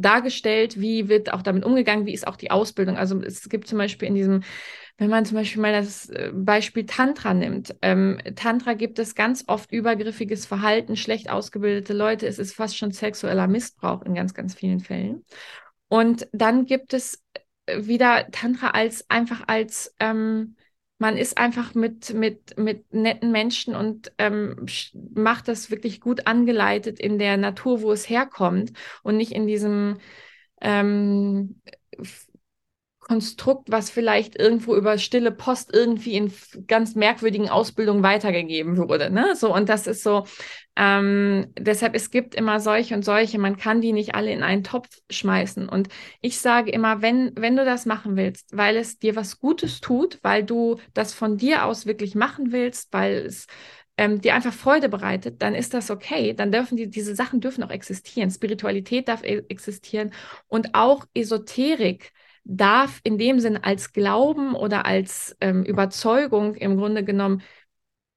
dargestellt, wie wird auch damit umgegangen, wie ist auch die Ausbildung. Also es gibt zum Beispiel in diesem, wenn man zum Beispiel mal das äh, Beispiel Tantra nimmt, ähm, Tantra gibt es ganz oft übergriffiges Verhalten, schlecht ausgebildete Leute, es ist fast schon sexueller Missbrauch in ganz, ganz vielen Fällen. Und dann gibt es äh, wieder Tantra als einfach als ähm, man ist einfach mit, mit, mit netten Menschen und ähm, macht das wirklich gut angeleitet in der Natur, wo es herkommt und nicht in diesem ähm, Konstrukt, was vielleicht irgendwo über stille Post irgendwie in ganz merkwürdigen Ausbildungen weitergegeben wurde. Ne? So, und das ist so, ähm, deshalb, es gibt immer solche und solche, man kann die nicht alle in einen Topf schmeißen. Und ich sage immer, wenn, wenn du das machen willst, weil es dir was Gutes tut, weil du das von dir aus wirklich machen willst, weil es ähm, dir einfach Freude bereitet, dann ist das okay. Dann dürfen die, diese Sachen dürfen auch existieren. Spiritualität darf e existieren und auch Esoterik darf in dem Sinn als Glauben oder als ähm, Überzeugung im Grunde genommen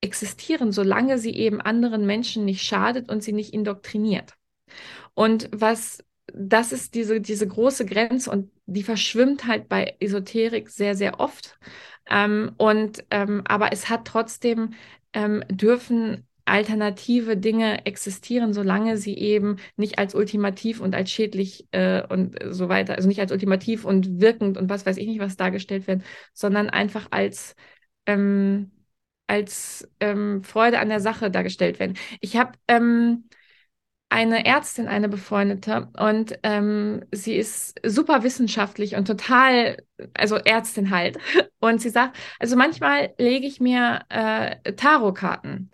existieren, solange sie eben anderen Menschen nicht schadet und sie nicht indoktriniert. Und was, das ist diese, diese große Grenze und die verschwimmt halt bei Esoterik sehr, sehr oft. Ähm, und, ähm, aber es hat trotzdem, ähm, dürfen alternative Dinge existieren, solange sie eben nicht als ultimativ und als schädlich äh, und so weiter, also nicht als ultimativ und wirkend und was weiß ich nicht, was dargestellt werden, sondern einfach als ähm, als ähm, Freude an der Sache dargestellt werden. Ich habe ähm, eine Ärztin, eine befreundete, und ähm, sie ist super wissenschaftlich und total, also Ärztin halt. <laughs> Und sie sagt, also manchmal lege ich mir äh, Tarotkarten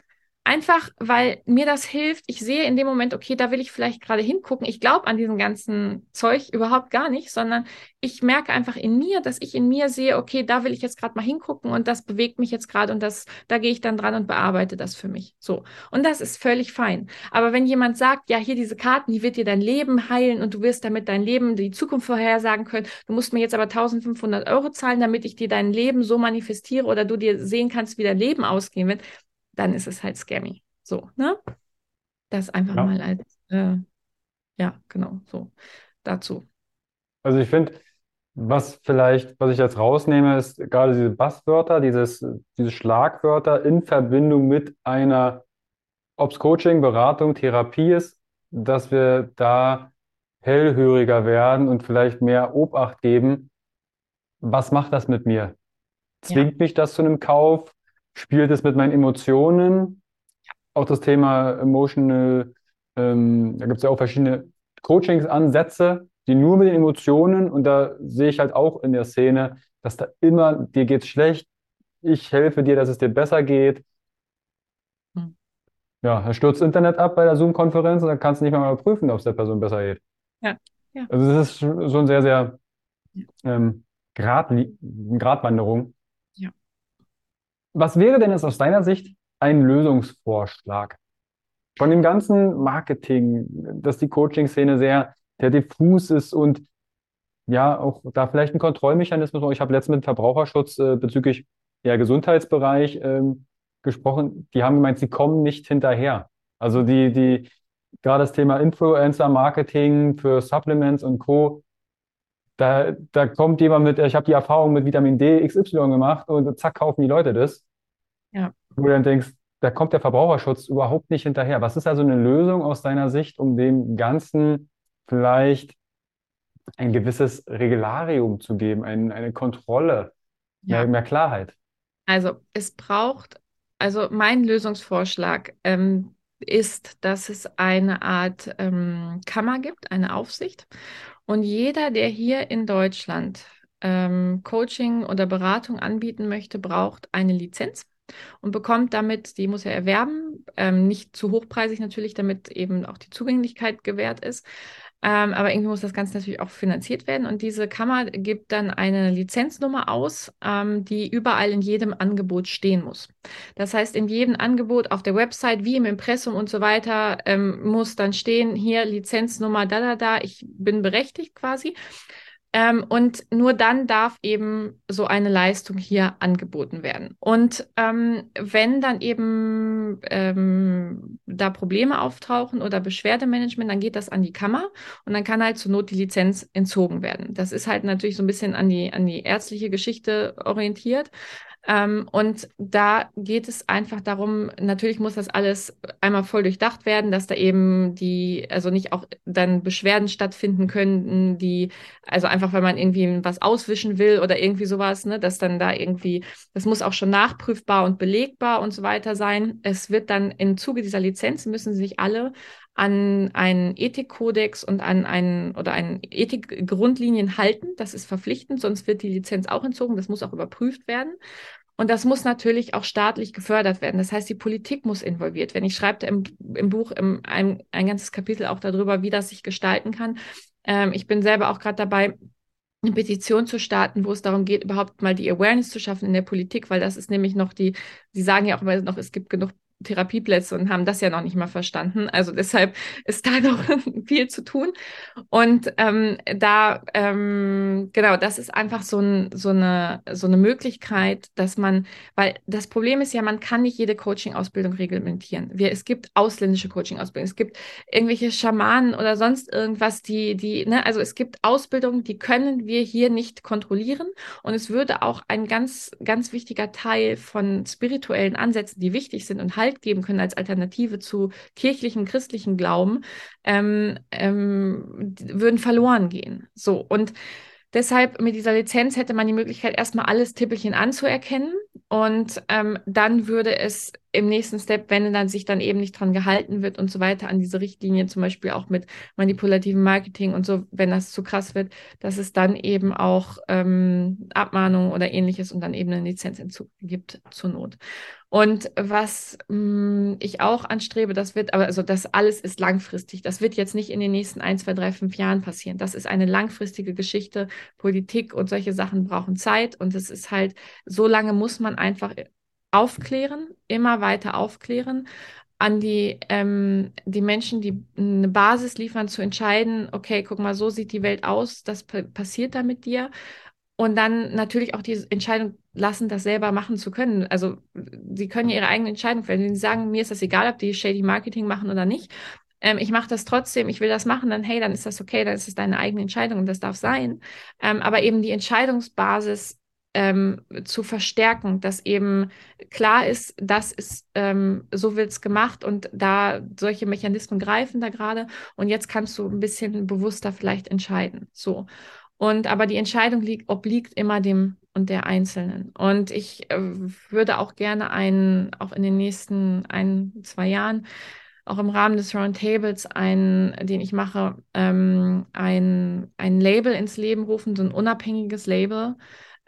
Einfach, weil mir das hilft. Ich sehe in dem Moment, okay, da will ich vielleicht gerade hingucken. Ich glaube an diesem ganzen Zeug überhaupt gar nicht, sondern ich merke einfach in mir, dass ich in mir sehe, okay, da will ich jetzt gerade mal hingucken und das bewegt mich jetzt gerade und das, da gehe ich dann dran und bearbeite das für mich. So. Und das ist völlig fein. Aber wenn jemand sagt, ja, hier diese Karten, die wird dir dein Leben heilen und du wirst damit dein Leben, die Zukunft vorhersagen können, du musst mir jetzt aber 1500 Euro zahlen, damit ich dir dein Leben so manifestiere oder du dir sehen kannst, wie dein Leben ausgehen wird, dann ist es halt scammy. So, ne? Das einfach ja. mal als, äh, ja, genau, so dazu. Also ich finde, was vielleicht, was ich jetzt rausnehme, ist gerade diese Basswörter, dieses, diese Schlagwörter in Verbindung mit einer, ob es Coaching, Beratung, Therapie ist, dass wir da hellhöriger werden und vielleicht mehr Obacht geben. Was macht das mit mir? Zwingt ja. mich das zu einem Kauf? Spielt es mit meinen Emotionen? Auch das Thema Emotional, ähm, da gibt es ja auch verschiedene Coachingsansätze, die nur mit den Emotionen, und da sehe ich halt auch in der Szene, dass da immer, dir geht's schlecht, ich helfe dir, dass es dir besser geht. Hm. Ja, da stürzt Internet ab bei der Zoom-Konferenz und dann kannst du nicht mal prüfen, ob es der Person besser geht. Ja, ja. Also es ist so ein sehr, sehr ähm, Gradli Gratwanderung. Was wäre denn jetzt aus deiner Sicht ein Lösungsvorschlag? Von dem ganzen Marketing, dass die Coaching-Szene sehr der diffus ist und ja, auch da vielleicht ein Kontrollmechanismus. Ich habe letztens mit Verbraucherschutz äh, bezüglich ja, Gesundheitsbereich ähm, gesprochen. Die haben gemeint, sie kommen nicht hinterher. Also die, die, gerade das Thema Influencer Marketing für Supplements und Co. Da, da kommt jemand mit, ich habe die Erfahrung mit Vitamin D XY gemacht und zack, kaufen die Leute das. Ja. Wo du dann denkst, da kommt der Verbraucherschutz überhaupt nicht hinterher. Was ist also eine Lösung aus deiner Sicht, um dem Ganzen vielleicht ein gewisses Regularium zu geben, ein, eine Kontrolle, ja. mehr, mehr, Klarheit? Also es braucht, also mein Lösungsvorschlag ähm, ist, dass es eine Art ähm, Kammer gibt, eine Aufsicht. Und jeder, der hier in Deutschland ähm, Coaching oder Beratung anbieten möchte, braucht eine Lizenz und bekommt damit, die muss er erwerben, ähm, nicht zu hochpreisig natürlich, damit eben auch die Zugänglichkeit gewährt ist. Ähm, aber irgendwie muss das Ganze natürlich auch finanziert werden. Und diese Kammer gibt dann eine Lizenznummer aus, ähm, die überall in jedem Angebot stehen muss. Das heißt, in jedem Angebot auf der Website, wie im Impressum und so weiter, ähm, muss dann stehen, hier Lizenznummer, da, da, da, ich bin berechtigt quasi. Ähm, und nur dann darf eben so eine Leistung hier angeboten werden. Und ähm, wenn dann eben ähm, da Probleme auftauchen oder Beschwerdemanagement, dann geht das an die Kammer und dann kann halt zur Not die Lizenz entzogen werden. Das ist halt natürlich so ein bisschen an die, an die ärztliche Geschichte orientiert. Ähm, und da geht es einfach darum, natürlich muss das alles einmal voll durchdacht werden, dass da eben die, also nicht auch dann Beschwerden stattfinden könnten, die, also einfach, weil man irgendwie was auswischen will oder irgendwie sowas, ne, dass dann da irgendwie, das muss auch schon nachprüfbar und belegbar und so weiter sein. Es wird dann im Zuge dieser Lizenz müssen sich alle an einen Ethikkodex und an einen oder einen Ethikgrundlinien halten. Das ist verpflichtend, sonst wird die Lizenz auch entzogen. Das muss auch überprüft werden. Und das muss natürlich auch staatlich gefördert werden. Das heißt, die Politik muss involviert werden. Ich schreibe im, im Buch im, ein, ein ganzes Kapitel auch darüber, wie das sich gestalten kann. Ähm, ich bin selber auch gerade dabei, eine Petition zu starten, wo es darum geht, überhaupt mal die Awareness zu schaffen in der Politik, weil das ist nämlich noch die, Sie sagen ja auch immer noch, es gibt genug Therapieplätze und haben das ja noch nicht mal verstanden. Also deshalb ist da <laughs> noch viel zu tun. Und ähm, da, ähm, genau, das ist einfach so, ein, so, eine, so eine Möglichkeit, dass man, weil das Problem ist ja, man kann nicht jede Coaching-Ausbildung reglementieren. Wir, es gibt ausländische Coaching-Ausbildungen, es gibt irgendwelche Schamanen oder sonst irgendwas, die, die, ne, also es gibt Ausbildungen, die können wir hier nicht kontrollieren. Und es würde auch ein ganz, ganz wichtiger Teil von spirituellen Ansätzen, die wichtig sind und halt Halt geben können als Alternative zu kirchlichen, christlichen Glauben, ähm, ähm, würden verloren gehen. So und Deshalb mit dieser Lizenz hätte man die Möglichkeit, erstmal alles Tippelchen anzuerkennen und ähm, dann würde es im nächsten Step, wenn dann sich dann eben nicht dran gehalten wird und so weiter an diese Richtlinie, zum Beispiel auch mit manipulativem Marketing und so, wenn das zu krass wird, dass es dann eben auch ähm, Abmahnungen oder ähnliches und dann eben einen Lizenzentzug gibt zur Not. Und was mh, mm, ich auch anstrebe, das wird, aber also das alles ist langfristig. Das wird jetzt nicht in den nächsten ein, zwei, drei, fünf Jahren passieren. Das ist eine langfristige Geschichte. Politik und solche Sachen brauchen Zeit und es ist halt, so lange muss man einfach aufklären, immer weiter aufklären an die, ähm, die Menschen, die eine Basis liefern, zu entscheiden, okay, guck mal, so sieht die Welt aus, das passiert da mit dir. Und dann natürlich auch die Entscheidung lassen, das selber machen zu können. Also sie können ja ihre eigene Entscheidung fällen. Wenn sie sagen, mir ist das egal, ob die Shady Marketing machen oder nicht. Ähm, ich mache das trotzdem, ich will das machen, dann hey, dann ist das okay, dann ist es deine eigene Entscheidung und das darf sein. Ähm, aber eben die Entscheidungsbasis ähm, zu verstärken, dass eben klar ist, das ist, ähm, so wird es gemacht und da solche Mechanismen greifen da gerade und jetzt kannst du ein bisschen bewusster vielleicht entscheiden. So. Und aber die Entscheidung liegt, obliegt immer dem und der Einzelnen. Und ich äh, würde auch gerne einen, auch in den nächsten ein, zwei Jahren, auch im Rahmen des Roundtables, einen, den ich mache, ähm, ein, ein Label ins Leben rufen, so ein unabhängiges Label,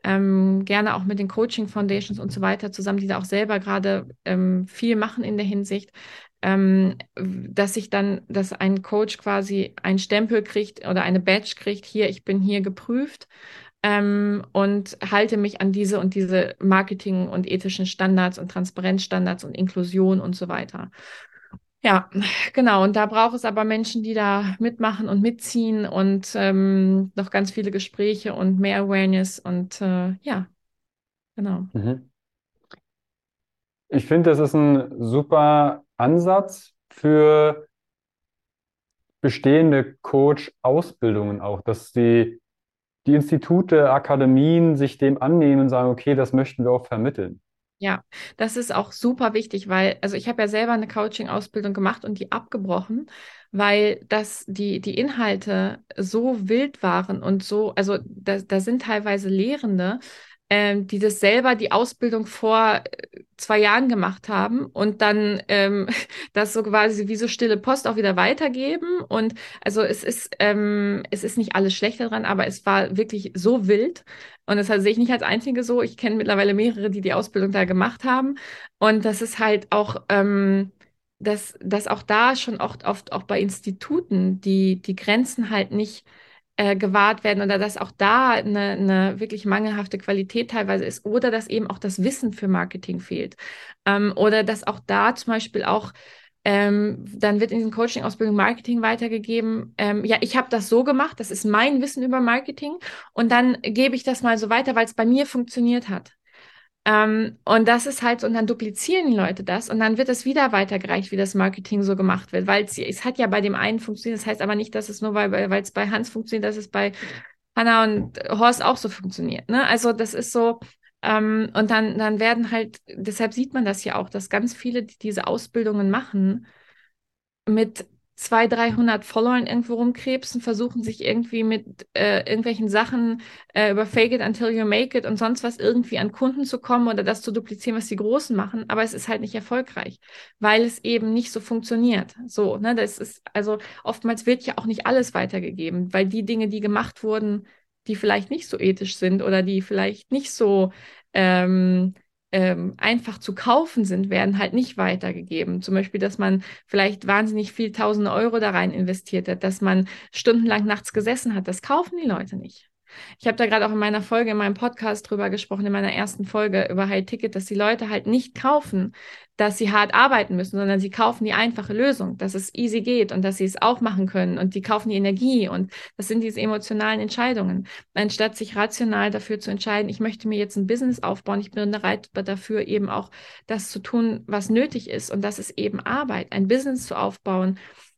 ähm, gerne auch mit den Coaching Foundations und so weiter zusammen, die da auch selber gerade ähm, viel machen in der Hinsicht, ähm, dass sich dann, dass ein Coach quasi ein Stempel kriegt oder eine Badge kriegt, hier, ich bin hier geprüft ähm, und halte mich an diese und diese Marketing- und ethischen Standards und Transparenzstandards und Inklusion und so weiter. Ja, genau. Und da braucht es aber Menschen, die da mitmachen und mitziehen und ähm, noch ganz viele Gespräche und mehr Awareness und äh, ja, genau. Mhm. Ich finde, das ist ein super Ansatz für bestehende Coach-Ausbildungen auch, dass die, die Institute, Akademien sich dem annehmen und sagen, okay, das möchten wir auch vermitteln. Ja, das ist auch super wichtig, weil, also ich habe ja selber eine Coaching-Ausbildung gemacht und die abgebrochen, weil das die, die Inhalte so wild waren und so, also da, da sind teilweise Lehrende, ähm, die das selber die Ausbildung vor äh, zwei Jahren gemacht haben und dann ähm, <laughs> das so quasi wie so stille Post auch wieder weitergeben. Und also es ist, ähm, es ist nicht alles schlecht daran, aber es war wirklich so wild. Und das sehe ich nicht als Einzige so. Ich kenne mittlerweile mehrere, die die Ausbildung da gemacht haben. Und das ist halt auch, ähm, dass, dass auch da schon oft, oft auch bei Instituten die, die Grenzen halt nicht äh, gewahrt werden oder dass auch da eine, eine, wirklich mangelhafte Qualität teilweise ist oder dass eben auch das Wissen für Marketing fehlt. Ähm, oder dass auch da zum Beispiel auch ähm, dann wird in diesen Coaching-Ausbildung Marketing weitergegeben. Ähm, ja, ich habe das so gemacht, das ist mein Wissen über Marketing und dann gebe ich das mal so weiter, weil es bei mir funktioniert hat. Ähm, und das ist halt so, und dann duplizieren die Leute das und dann wird es wieder weitergereicht, wie das Marketing so gemacht wird, weil es, hat ja bei dem einen funktioniert, das heißt aber nicht, dass es nur weil es bei Hans funktioniert, dass es bei Hanna und Horst auch so funktioniert. Ne? Also das ist so, ähm, und dann, dann werden halt, deshalb sieht man das ja auch, dass ganz viele, die diese Ausbildungen machen, mit 200, 300 Followern irgendwo rumkrebsen, versuchen sich irgendwie mit äh, irgendwelchen Sachen äh, über Fake it until you make it und sonst was irgendwie an Kunden zu kommen oder das zu duplizieren, was die Großen machen, aber es ist halt nicht erfolgreich, weil es eben nicht so funktioniert. So, ne, das ist, also oftmals wird ja auch nicht alles weitergegeben, weil die Dinge, die gemacht wurden, die vielleicht nicht so ethisch sind oder die vielleicht nicht so ähm, ähm, einfach zu kaufen sind, werden halt nicht weitergegeben. Zum Beispiel, dass man vielleicht wahnsinnig viel tausende Euro da rein investiert hat, dass man stundenlang nachts gesessen hat. Das kaufen die Leute nicht. Ich habe da gerade auch in meiner Folge, in meinem Podcast drüber gesprochen, in meiner ersten Folge über High Ticket, dass die Leute halt nicht kaufen, dass sie hart arbeiten müssen, sondern sie kaufen die einfache Lösung, dass es easy geht und dass sie es auch machen können und die kaufen die Energie und das sind diese emotionalen Entscheidungen. Anstatt sich rational dafür zu entscheiden, ich möchte mir jetzt ein Business aufbauen, ich bin bereit dafür eben auch das zu tun, was nötig ist und das ist eben Arbeit, ein Business zu aufbauen.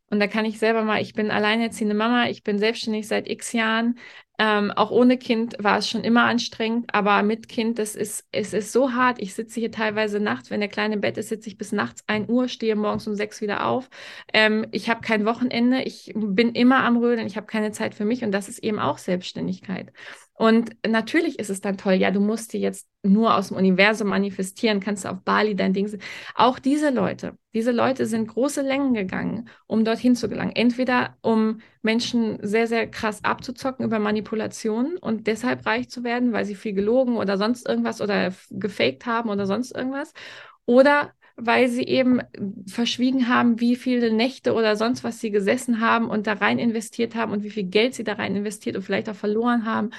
Und da kann ich selber mal, ich bin alleinerziehende Mama, ich bin selbstständig seit x Jahren, ähm, auch ohne Kind war es schon immer anstrengend, aber mit Kind, das ist, es ist so hart. Ich sitze hier teilweise nachts, wenn der Kleine im Bett ist, sitze ich bis nachts 1 Uhr, stehe morgens um 6 wieder auf. Ähm, ich habe kein Wochenende, ich bin immer am Rödeln, ich habe keine Zeit für mich und das ist eben auch Selbstständigkeit. Und natürlich ist es dann toll, ja, du musst dir jetzt nur aus dem Universum manifestieren, kannst du auf Bali dein Ding. Auch diese Leute, diese Leute sind große Längen gegangen, um dorthin zu gelangen. Entweder um Menschen sehr, sehr krass abzuzocken über Manipulationen und deshalb reich zu werden, weil sie viel gelogen oder sonst irgendwas oder gefaked haben oder sonst irgendwas. Oder weil sie eben verschwiegen haben, wie viele Nächte oder sonst was sie gesessen haben und da rein investiert haben und wie viel Geld sie da rein investiert und vielleicht auch verloren haben.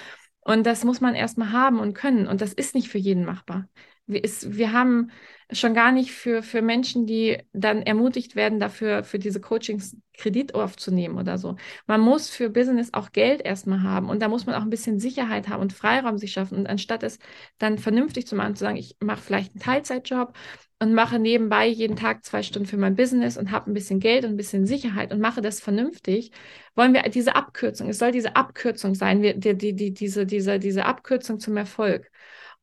Und das muss man erstmal haben und können. Und das ist nicht für jeden machbar. Wir, ist, wir haben schon gar nicht für, für Menschen, die dann ermutigt werden, dafür für diese Coachings Kredit aufzunehmen oder so. Man muss für Business auch Geld erstmal haben und da muss man auch ein bisschen Sicherheit haben und Freiraum sich schaffen. Und anstatt es dann vernünftig zu machen, zu sagen, ich mache vielleicht einen Teilzeitjob und mache nebenbei jeden Tag zwei Stunden für mein Business und habe ein bisschen Geld und ein bisschen Sicherheit und mache das vernünftig, wollen wir diese Abkürzung, es soll diese Abkürzung sein, die, die, die, diese, diese, diese Abkürzung zum Erfolg.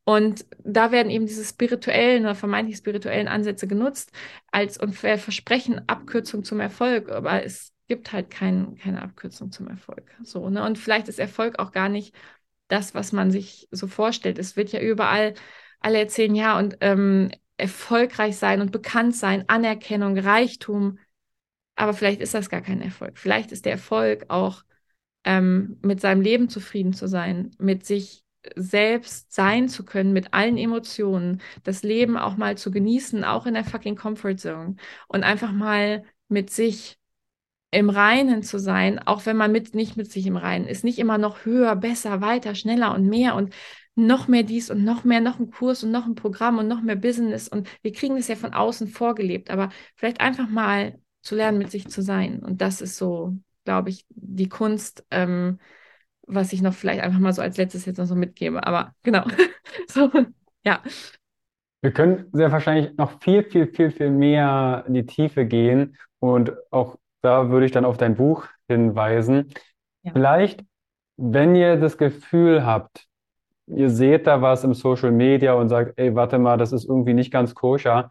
Und da werden eben diese spirituellen oder vermeintlich spirituellen Ansätze genutzt als und versprechen Abkürzung zum Erfolg, aber es gibt halt kein, keine Abkürzung zum Erfolg. So, ne? Und vielleicht ist Erfolg auch gar nicht das, was man sich so vorstellt. Es wird ja überall, alle erzählen, ja, und ähm, erfolgreich sein und bekannt sein, Anerkennung, Reichtum. Aber vielleicht ist das gar kein Erfolg. Vielleicht ist der Erfolg auch ähm, mit seinem Leben zufrieden zu sein, mit sich selbst sein zu können, mit allen Emotionen, das Leben auch mal zu genießen, auch in der fucking Comfort Zone und einfach mal mit sich im Reinen zu sein, auch wenn man mit, nicht mit sich im Reinen ist, nicht immer noch höher, besser, weiter, schneller und mehr und noch mehr dies und noch mehr, noch ein Kurs und noch ein Programm und noch mehr Business. Und wir kriegen das ja von außen vorgelebt, aber vielleicht einfach mal zu lernen, mit sich zu sein. Und das ist so, glaube ich, die Kunst, ähm, was ich noch vielleicht einfach mal so als letztes jetzt noch so mitgebe. Aber genau, <laughs> so, ja. Wir können sehr wahrscheinlich noch viel, viel, viel, viel mehr in die Tiefe gehen. Und auch da würde ich dann auf dein Buch hinweisen. Ja. Vielleicht, wenn ihr das Gefühl habt, ihr seht da was im Social Media und sagt, ey, warte mal, das ist irgendwie nicht ganz koscher.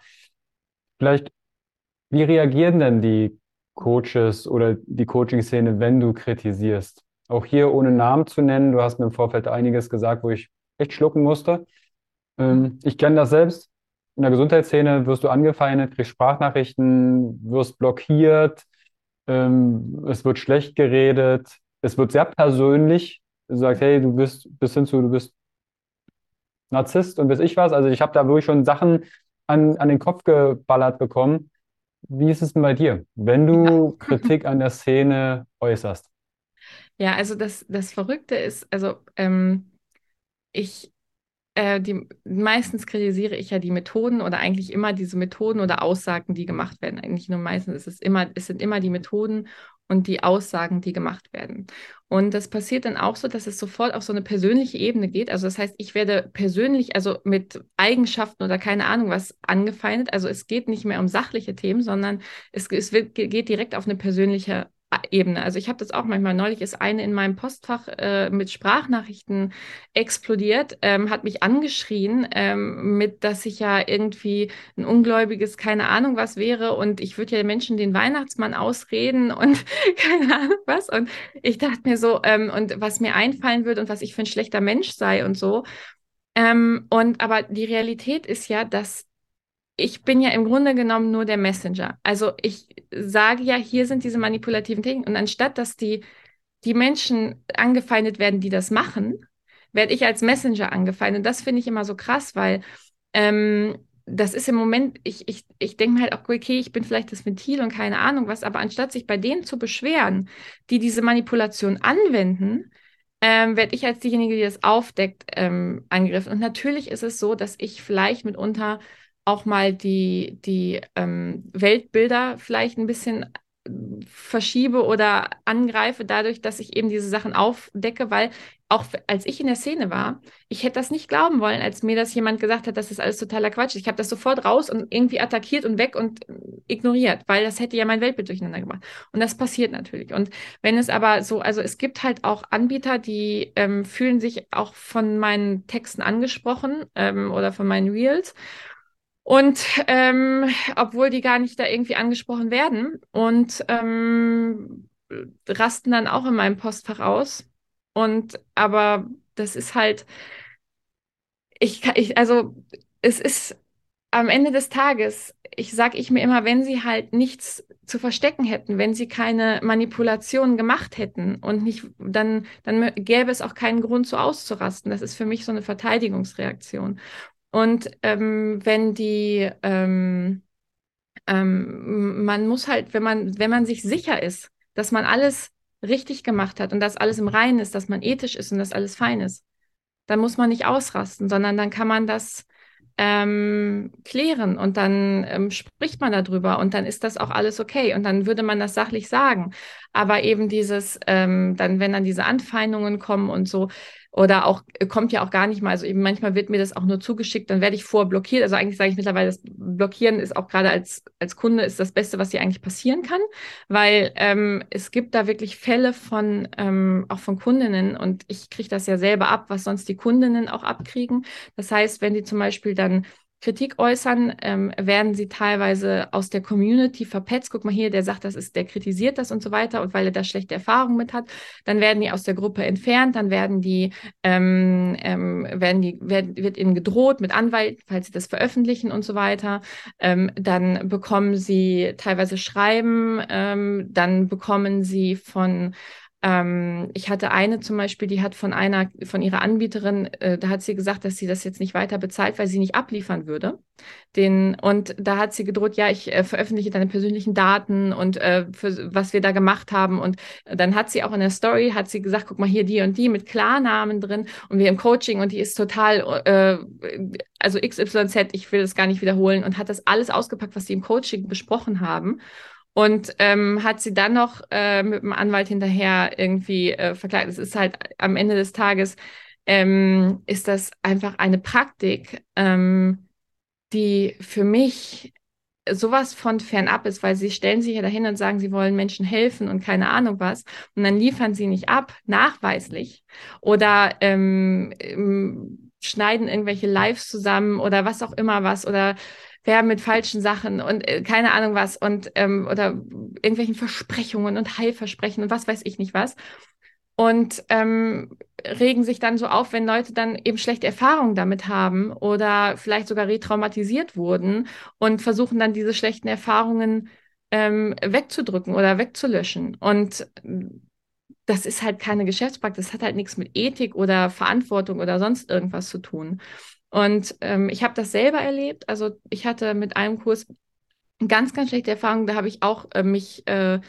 Vielleicht, wie reagieren denn die Coaches oder die Coaching-Szene, wenn du kritisierst? Auch hier ohne Namen zu nennen, du hast mir im Vorfeld einiges gesagt, wo ich echt schlucken musste. Ähm, ich kenne das selbst. In der Gesundheitsszene wirst du angefeindet, kriegst Sprachnachrichten, wirst blockiert, ähm, es wird schlecht geredet, es wird sehr persönlich. Du sagst, hey, du bist bis hin zu, du bist Narzisst und weiß ich was. Also ich habe da wirklich schon Sachen an, an den Kopf geballert bekommen. Wie ist es denn bei dir, wenn du ja. Kritik an der Szene äußerst? Ja, also das, das Verrückte ist, also ähm, ich, äh, die, meistens kritisiere ich ja die Methoden oder eigentlich immer diese Methoden oder Aussagen, die gemacht werden. Eigentlich nur meistens ist es immer, es sind immer die Methoden und die Aussagen, die gemacht werden. Und das passiert dann auch so, dass es sofort auf so eine persönliche Ebene geht. Also das heißt, ich werde persönlich, also mit Eigenschaften oder keine Ahnung was angefeindet. Also es geht nicht mehr um sachliche Themen, sondern es, es wird, geht direkt auf eine persönliche Ebene. Also ich habe das auch manchmal. Neulich ist eine in meinem Postfach äh, mit Sprachnachrichten explodiert, ähm, hat mich angeschrien, ähm, mit, dass ich ja irgendwie ein ungläubiges, keine Ahnung was wäre und ich würde ja den Menschen den Weihnachtsmann ausreden <laughs> und keine Ahnung was. Und ich dachte mir so, ähm, und was mir einfallen würde und was ich für ein schlechter Mensch sei und so. Ähm, und aber die Realität ist ja, dass ich bin ja im Grunde genommen nur der Messenger. Also ich sage ja, hier sind diese manipulativen Dinge. Und anstatt dass die, die Menschen angefeindet werden, die das machen, werde ich als Messenger angefeindet. Und das finde ich immer so krass, weil ähm, das ist im Moment, ich, ich, ich denke mir halt auch, okay, ich bin vielleicht das Ventil und keine Ahnung was, aber anstatt sich bei denen zu beschweren, die diese Manipulation anwenden, ähm, werde ich als diejenige, die das aufdeckt, ähm, angegriffen. Und natürlich ist es so, dass ich vielleicht mitunter auch mal die, die ähm, Weltbilder vielleicht ein bisschen äh, verschiebe oder angreife, dadurch, dass ich eben diese Sachen aufdecke, weil auch als ich in der Szene war, ich hätte das nicht glauben wollen, als mir das jemand gesagt hat, das ist alles totaler Quatsch. Ich habe das sofort raus und irgendwie attackiert und weg und äh, ignoriert, weil das hätte ja mein Weltbild durcheinander gemacht. Und das passiert natürlich. Und wenn es aber so, also es gibt halt auch Anbieter, die ähm, fühlen sich auch von meinen Texten angesprochen ähm, oder von meinen Reels und ähm, obwohl die gar nicht da irgendwie angesprochen werden und ähm, rasten dann auch in meinem Postfach aus. Und aber das ist halt, ich, ich, also es ist am Ende des Tages, ich sage ich mir immer, wenn sie halt nichts zu verstecken hätten, wenn sie keine Manipulationen gemacht hätten und nicht, dann, dann gäbe es auch keinen Grund, so auszurasten. Das ist für mich so eine Verteidigungsreaktion. Und ähm, wenn die, ähm, ähm, man muss halt, wenn man, wenn man sich sicher ist, dass man alles richtig gemacht hat und dass alles im Reinen ist, dass man ethisch ist und dass alles fein ist, dann muss man nicht ausrasten, sondern dann kann man das ähm, klären und dann ähm, spricht man darüber und dann ist das auch alles okay und dann würde man das sachlich sagen. Aber eben dieses, ähm, dann, wenn dann diese Anfeindungen kommen und so, oder auch kommt ja auch gar nicht mal, also eben manchmal wird mir das auch nur zugeschickt, dann werde ich vorblockiert. Also eigentlich sage ich mittlerweile, das Blockieren ist auch gerade als, als Kunde ist das Beste, was dir eigentlich passieren kann, weil ähm, es gibt da wirklich Fälle von, ähm, auch von Kundinnen und ich kriege das ja selber ab, was sonst die Kundinnen auch abkriegen. Das heißt, wenn die zum Beispiel dann Kritik äußern, ähm, werden sie teilweise aus der Community verpetzt. Guck mal hier, der sagt, das ist, der kritisiert das und so weiter und weil er da schlechte Erfahrungen mit hat, dann werden die aus der Gruppe entfernt, dann werden die, ähm, ähm, werden die, werden, wird ihnen gedroht mit Anwalt, falls sie das veröffentlichen und so weiter. Ähm, dann bekommen sie teilweise Schreiben, ähm, dann bekommen sie von ähm, ich hatte eine zum Beispiel, die hat von einer, von ihrer Anbieterin, äh, da hat sie gesagt, dass sie das jetzt nicht weiter bezahlt, weil sie nicht abliefern würde. Den, und da hat sie gedroht, ja, ich äh, veröffentliche deine persönlichen Daten und äh, für, was wir da gemacht haben. Und dann hat sie auch in der Story, hat sie gesagt, guck mal hier die und die mit Klarnamen drin und wir im Coaching und die ist total, äh, also XYZ, ich will das gar nicht wiederholen und hat das alles ausgepackt, was sie im Coaching besprochen haben und ähm, hat sie dann noch äh, mit dem Anwalt hinterher irgendwie äh, verklagt. Es ist halt am Ende des Tages ähm, ist das einfach eine Praktik, ähm, die für mich sowas von fernab ist, weil sie stellen sich ja dahin und sagen, sie wollen Menschen helfen und keine Ahnung was. Und dann liefern sie nicht ab, nachweislich. Oder ähm, schneiden irgendwelche Lives zusammen oder was auch immer was. Oder werben mit falschen Sachen und äh, keine Ahnung was und ähm, oder irgendwelchen Versprechungen und Heilversprechen und was weiß ich nicht was. Und ähm, regen sich dann so auf, wenn Leute dann eben schlechte Erfahrungen damit haben oder vielleicht sogar retraumatisiert wurden und versuchen dann diese schlechten Erfahrungen ähm, wegzudrücken oder wegzulöschen. Und das ist halt keine Geschäftspraxis, das hat halt nichts mit Ethik oder Verantwortung oder sonst irgendwas zu tun. Und ähm, ich habe das selber erlebt. Also ich hatte mit einem Kurs ganz, ganz schlechte Erfahrungen. Da habe ich auch äh, mich, äh,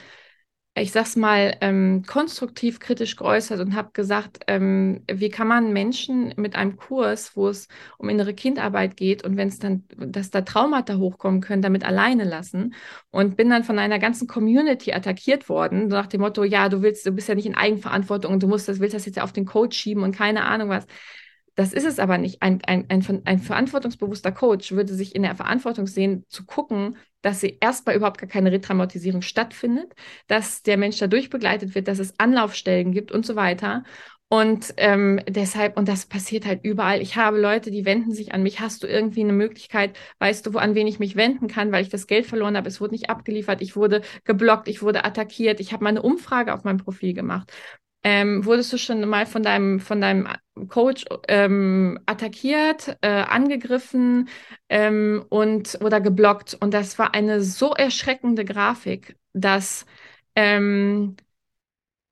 ich sag's mal, ähm, konstruktiv kritisch geäußert und habe gesagt, ähm, wie kann man Menschen mit einem Kurs, wo es um innere Kindarbeit geht und wenn es dann, dass da Traumata hochkommen können, damit alleine lassen. Und bin dann von einer ganzen Community attackiert worden, nach dem Motto, ja, du willst, du bist ja nicht in Eigenverantwortung und du musst das, willst das jetzt ja auf den Coach schieben und keine Ahnung was. Das ist es aber nicht. Ein, ein, ein, ein verantwortungsbewusster Coach würde sich in der Verantwortung sehen, zu gucken, dass sie erstmal überhaupt gar keine Retraumatisierung stattfindet, dass der Mensch dadurch begleitet wird, dass es Anlaufstellen gibt und so weiter. Und ähm, deshalb, und das passiert halt überall. Ich habe Leute, die wenden sich an mich. Hast du irgendwie eine Möglichkeit? Weißt du, wo, an wen ich mich wenden kann, weil ich das Geld verloren habe? Es wurde nicht abgeliefert. Ich wurde geblockt. Ich wurde attackiert. Ich habe mal eine Umfrage auf meinem Profil gemacht. Ähm, wurdest du schon mal von deinem, von deinem Coach ähm, attackiert, äh, angegriffen ähm, und oder geblockt? Und das war eine so erschreckende Grafik, dass, ähm,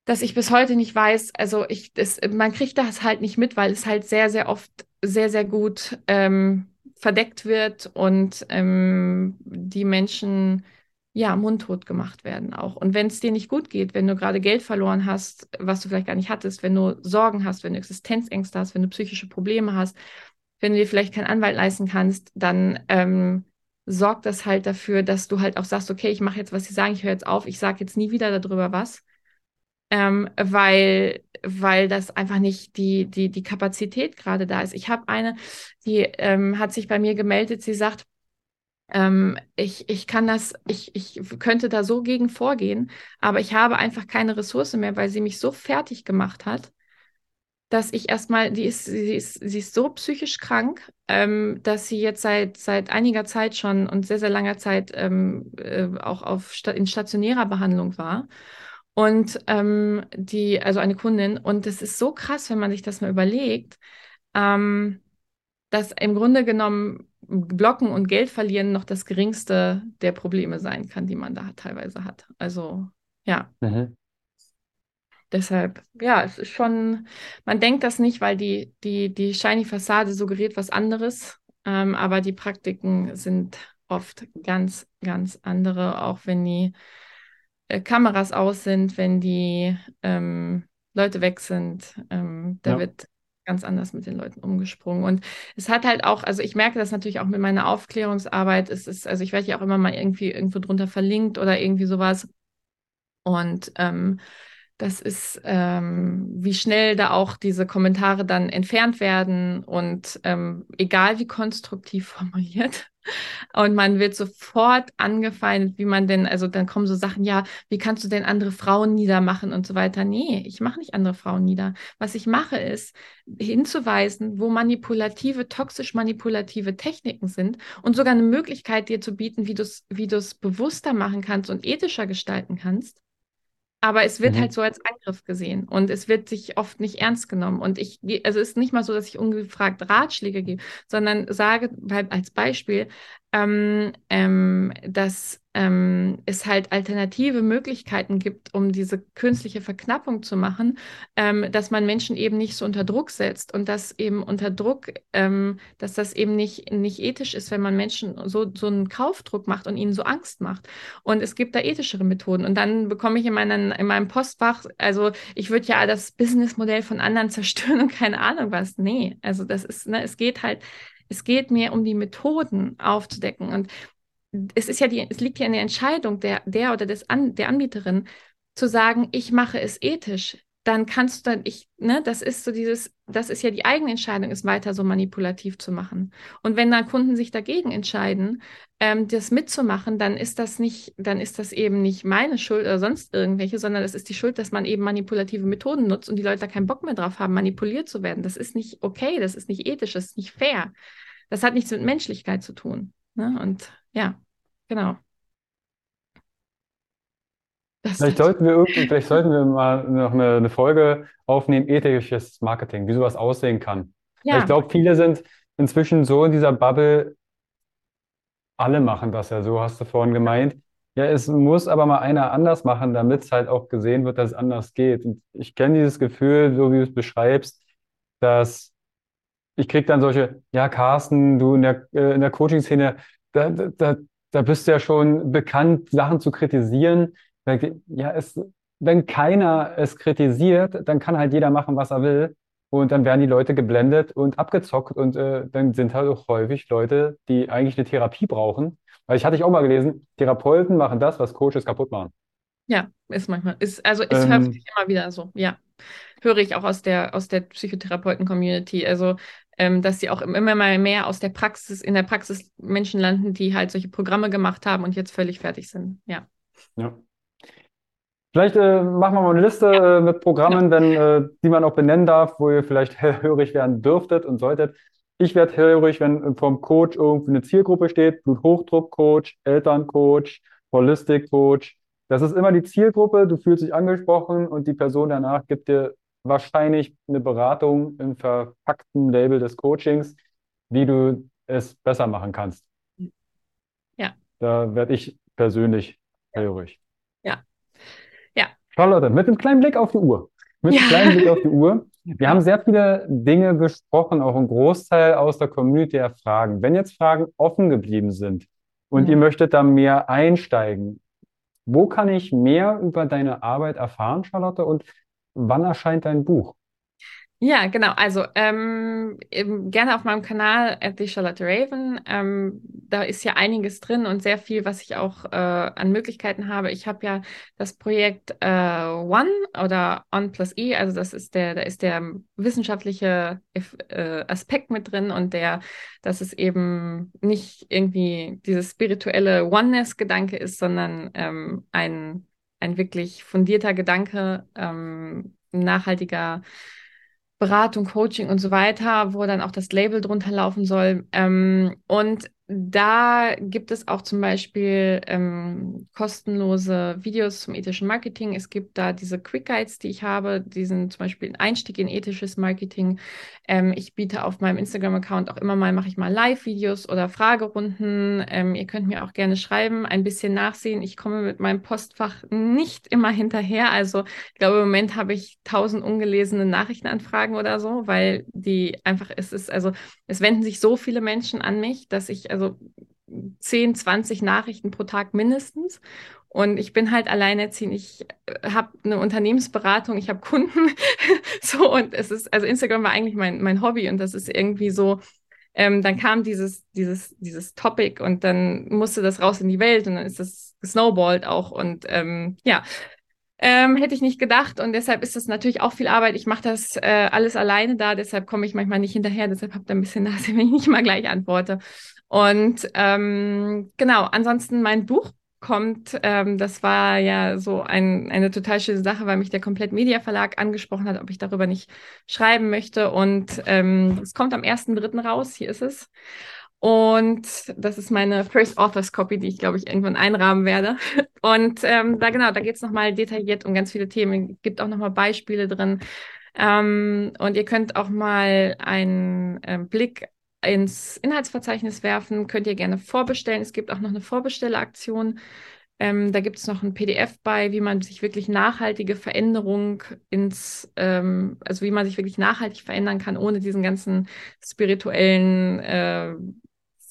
dass ich bis heute nicht weiß, also ich, das, man kriegt das halt nicht mit, weil es halt sehr, sehr oft sehr, sehr gut ähm, verdeckt wird und ähm, die Menschen ja, mundtot gemacht werden auch. Und wenn es dir nicht gut geht, wenn du gerade Geld verloren hast, was du vielleicht gar nicht hattest, wenn du Sorgen hast, wenn du Existenzängste hast, wenn du psychische Probleme hast, wenn du dir vielleicht keinen Anwalt leisten kannst, dann ähm, sorgt das halt dafür, dass du halt auch sagst, okay, ich mache jetzt, was sie sagen, ich höre jetzt auf, ich sage jetzt nie wieder darüber was, ähm, weil, weil das einfach nicht die, die, die Kapazität gerade da ist. Ich habe eine, die ähm, hat sich bei mir gemeldet, sie sagt, ähm, ich, ich kann das, ich, ich könnte da so gegen vorgehen, aber ich habe einfach keine Ressource mehr, weil sie mich so fertig gemacht hat, dass ich erstmal, die ist, sie ist, sie ist so psychisch krank, ähm, dass sie jetzt seit, seit einiger Zeit schon und sehr, sehr langer Zeit ähm, äh, auch auf, in stationärer Behandlung war. Und ähm, die, also eine Kundin, und das ist so krass, wenn man sich das mal überlegt, ähm, dass im Grunde genommen Blocken und Geld verlieren noch das geringste der Probleme sein kann, die man da teilweise hat. Also ja. Mhm. Deshalb, ja, es ist schon, man denkt das nicht, weil die, die, die shiny Fassade suggeriert was anderes, ähm, aber die Praktiken sind oft ganz, ganz andere, auch wenn die äh, Kameras aus sind, wenn die ähm, Leute weg sind. Ähm, da ja. wird ganz anders mit den Leuten umgesprungen. Und es hat halt auch, also ich merke das natürlich auch mit meiner Aufklärungsarbeit. Es ist, also ich werde ja auch immer mal irgendwie irgendwo drunter verlinkt oder irgendwie sowas. Und ähm, das ist, ähm, wie schnell da auch diese Kommentare dann entfernt werden und ähm, egal wie konstruktiv formuliert. Und man wird sofort angefeindet, wie man denn, also dann kommen so Sachen, ja, wie kannst du denn andere Frauen niedermachen und so weiter. Nee, ich mache nicht andere Frauen nieder. Was ich mache, ist hinzuweisen, wo manipulative, toxisch manipulative Techniken sind und sogar eine Möglichkeit dir zu bieten, wie du es wie bewusster machen kannst und ethischer gestalten kannst aber es wird mhm. halt so als Angriff gesehen und es wird sich oft nicht ernst genommen. Und ich, also es ist nicht mal so, dass ich ungefragt Ratschläge gebe, sondern sage weil, als Beispiel, ähm, ähm, dass ähm, es halt alternative Möglichkeiten gibt, um diese künstliche Verknappung zu machen, ähm, dass man Menschen eben nicht so unter Druck setzt und dass eben unter Druck, ähm, dass das eben nicht, nicht ethisch ist, wenn man Menschen so, so einen Kaufdruck macht und ihnen so Angst macht. Und es gibt da ethischere Methoden. Und dann bekomme ich in, meinen, in meinem Postfach, also ich würde ja das Businessmodell von anderen <laughs> zerstören und keine Ahnung was. Nee, also das ist, ne, es geht halt es geht mir um die Methoden aufzudecken. Und es ist ja die, es liegt ja in der Entscheidung der, der oder des An, der Anbieterin, zu sagen, ich mache es ethisch. Dann kannst du dann, ich, ne, das ist so dieses, das ist ja die eigene Entscheidung, es weiter so manipulativ zu machen. Und wenn dann Kunden sich dagegen entscheiden, ähm, das mitzumachen, dann ist das nicht, dann ist das eben nicht meine Schuld oder sonst irgendwelche, sondern es ist die Schuld, dass man eben manipulative Methoden nutzt und die Leute da keinen Bock mehr drauf haben, manipuliert zu werden. Das ist nicht okay, das ist nicht ethisch, das ist nicht fair. Das hat nichts mit Menschlichkeit zu tun. Ne? Und ja, genau. Das vielleicht sollten wir vielleicht sollten wir mal noch eine, eine Folge aufnehmen, ethisches Marketing, wie sowas aussehen kann. Ja. Ich glaube, viele sind inzwischen so in dieser Bubble, alle machen das ja so, hast du vorhin gemeint. Ja, es muss aber mal einer anders machen, damit es halt auch gesehen wird, dass es anders geht. Und ich kenne dieses Gefühl, so wie du es beschreibst, dass ich kriege dann solche, ja, Carsten, du in der, äh, der Coaching-Szene, da, da, da bist du ja schon bekannt, Sachen zu kritisieren. Ja, es, wenn keiner es kritisiert, dann kann halt jeder machen, was er will. Und dann werden die Leute geblendet und abgezockt. Und äh, dann sind halt auch häufig Leute, die eigentlich eine Therapie brauchen. Weil ich hatte ich auch mal gelesen, Therapeuten machen das, was Coaches kaputt machen. Ja, ist manchmal. Ist, also es ähm, hört sich immer wieder so, ja. Höre ich auch aus der, aus der Psychotherapeuten-Community. Also ähm, dass sie auch immer mal mehr aus der Praxis, in der Praxis Menschen landen, die halt solche Programme gemacht haben und jetzt völlig fertig sind. Ja. Ja. Vielleicht äh, machen wir mal eine Liste ja. äh, mit Programmen, ja. wenn, äh, die man auch benennen darf, wo ihr vielleicht <laughs> hellhörig werden dürftet und solltet. Ich werde hellhörig, wenn vom Coach irgendwie eine Zielgruppe steht, Bluthochdruck-Coach, Elterncoach, Holistic-Coach. Das ist immer die Zielgruppe, du fühlst dich angesprochen und die Person danach gibt dir wahrscheinlich eine Beratung im verpackten Label des Coachings, wie du es besser machen kannst. Ja. Da werde ich persönlich hellhörig. Ja. Ja. Charlotte, mit einem kleinen Blick auf die Uhr. Mit ja. einem kleinen Blick auf die Uhr. Wir haben sehr viele Dinge besprochen, auch ein Großteil aus der Community der Fragen. Wenn jetzt Fragen offen geblieben sind und ja. ihr möchtet da mehr einsteigen, wo kann ich mehr über deine Arbeit erfahren, Charlotte? Und Wann erscheint dein Buch? Ja, genau. Also ähm, gerne auf meinem Kanal at the Charlotte Raven. Ähm, da ist ja einiges drin und sehr viel, was ich auch äh, an Möglichkeiten habe. Ich habe ja das Projekt äh, One oder On plus E, also das ist der, da ist der wissenschaftliche äh, Aspekt mit drin und der, dass es eben nicht irgendwie dieses spirituelle Oneness-Gedanke ist, sondern ähm, ein ein wirklich fundierter Gedanke, ähm, nachhaltiger Beratung, Coaching und so weiter, wo dann auch das Label drunter laufen soll. Ähm, und da gibt es auch zum Beispiel ähm, kostenlose Videos zum ethischen Marketing. Es gibt da diese Quick Guides, die ich habe, die sind zum Beispiel ein Einstieg in ethisches Marketing. Ähm, ich biete auf meinem Instagram-Account auch immer mal, mache ich mal Live-Videos oder Fragerunden. Ähm, ihr könnt mir auch gerne schreiben, ein bisschen nachsehen. Ich komme mit meinem Postfach nicht immer hinterher. Also ich glaube, im Moment habe ich tausend ungelesene Nachrichtenanfragen oder so, weil die einfach, es ist, also es wenden sich so viele Menschen an mich, dass ich, also 10, 20 Nachrichten pro Tag mindestens. Und ich bin halt alleinerziehend. Ich äh, habe eine Unternehmensberatung, ich habe Kunden. <laughs> so, und es ist, also Instagram war eigentlich mein, mein Hobby und das ist irgendwie so, ähm, dann kam dieses, dieses, dieses Topic und dann musste das raus in die Welt und dann ist das gesnowballt auch. Und ähm, ja, ähm, hätte ich nicht gedacht und deshalb ist das natürlich auch viel Arbeit. Ich mache das äh, alles alleine da, deshalb komme ich manchmal nicht hinterher, deshalb habt ihr ein bisschen Nase, <laughs> wenn ich nicht mal gleich antworte. Und ähm, genau, ansonsten mein Buch kommt, ähm, das war ja so ein, eine total schöne Sache, weil mich der Komplett Media Verlag angesprochen hat, ob ich darüber nicht schreiben möchte. Und ähm, es kommt am 1.3. raus, hier ist es. Und das ist meine First Authors Copy, die ich, glaube ich, irgendwann einrahmen werde. <laughs> Und ähm, da genau, da geht es nochmal detailliert um ganz viele Themen. Es gibt auch nochmal Beispiele drin. Ähm, und ihr könnt auch mal einen äh, Blick ins Inhaltsverzeichnis werfen. Könnt ihr gerne vorbestellen. Es gibt auch noch eine Vorbestelleraktion. Ähm, da gibt es noch ein PDF bei, wie man sich wirklich nachhaltige Veränderung ins, ähm, also wie man sich wirklich nachhaltig verändern kann, ohne diesen ganzen spirituellen äh,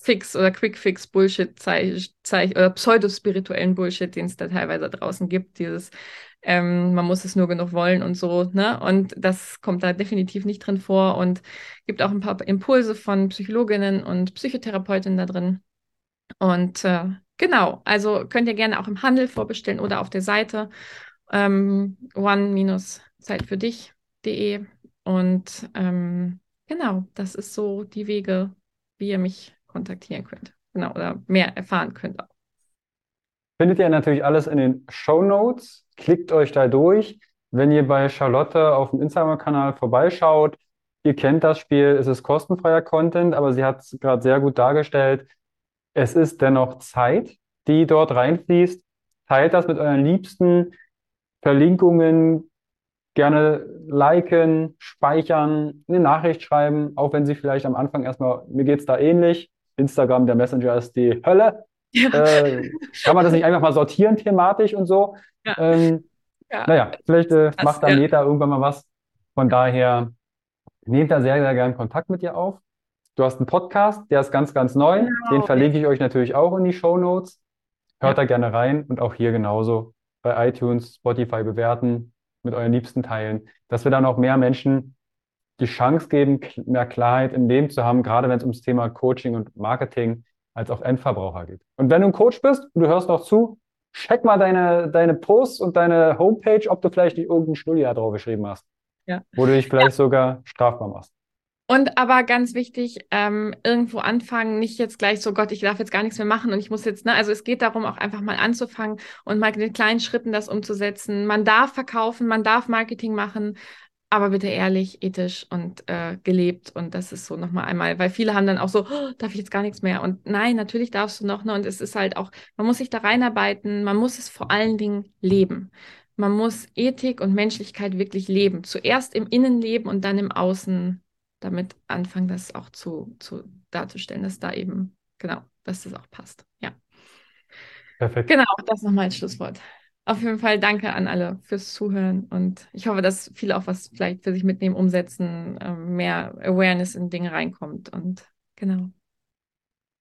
Fix oder Quick Fix Bullshit Zeich, oder pseudospirituellen Bullshit, den es da teilweise draußen gibt, dieses ähm, man muss es nur genug wollen und so, ne? Und das kommt da definitiv nicht drin vor und gibt auch ein paar Impulse von Psychologinnen und Psychotherapeutinnen da drin. Und äh, genau, also könnt ihr gerne auch im Handel vorbestellen oder auf der Seite ähm, one-zeitfürdig.de. Und ähm, genau, das ist so die Wege, wie ihr mich kontaktieren könnt. Genau, oder mehr erfahren könnt auch. Findet ihr natürlich alles in den Show Notes. Klickt euch da durch. Wenn ihr bei Charlotte auf dem Instagram-Kanal vorbeischaut, ihr kennt das Spiel, es ist kostenfreier Content, aber sie hat es gerade sehr gut dargestellt. Es ist dennoch Zeit, die dort reinfließt. Teilt das mit euren Liebsten. Verlinkungen gerne liken, speichern, eine Nachricht schreiben, auch wenn sie vielleicht am Anfang erstmal, mir geht es da ähnlich. Instagram, der Messenger ist die Hölle. Ja. Äh, kann man das nicht einfach mal sortieren thematisch und so? Ja. Ähm, ja. Naja, vielleicht äh, macht da Meta irgendwann mal was. Von daher nehmt da sehr, sehr gerne Kontakt mit dir auf. Du hast einen Podcast, der ist ganz, ganz neu. Genau. Den verlinke ich euch natürlich auch in die Show Notes. Hört da gerne rein und auch hier genauso bei iTunes, Spotify bewerten, mit euren Liebsten teilen, dass wir dann auch mehr Menschen die Chance geben, mehr Klarheit im Leben zu haben, gerade wenn es ums Thema Coaching und Marketing als auch Endverbraucher geht. Und wenn du ein Coach bist und du hörst noch zu, check mal deine, deine Posts und deine Homepage, ob du vielleicht nicht irgendein Schnullier drauf geschrieben hast. Ja. Wo du dich <laughs> vielleicht ja. sogar strafbar machst. Und aber ganz wichtig, ähm, irgendwo anfangen, nicht jetzt gleich so, Gott, ich darf jetzt gar nichts mehr machen und ich muss jetzt, ne, also es geht darum, auch einfach mal anzufangen und mal in kleinen Schritten das umzusetzen. Man darf verkaufen, man darf Marketing machen, aber bitte ehrlich, ethisch und äh, gelebt. Und das ist so nochmal einmal, weil viele haben dann auch so, oh, darf ich jetzt gar nichts mehr? Und nein, natürlich darfst du noch. Ne? Und es ist halt auch, man muss sich da reinarbeiten, man muss es vor allen Dingen leben. Man muss Ethik und Menschlichkeit wirklich leben. Zuerst im Innenleben und dann im Außen damit anfangen, das auch zu, zu darzustellen, dass da eben, genau, dass das auch passt. Ja. Perfekt. Genau, das nochmal als Schlusswort. Auf jeden Fall danke an alle fürs Zuhören und ich hoffe, dass viele auch was vielleicht für sich mitnehmen, umsetzen, ähm, mehr Awareness in Dinge reinkommt und genau.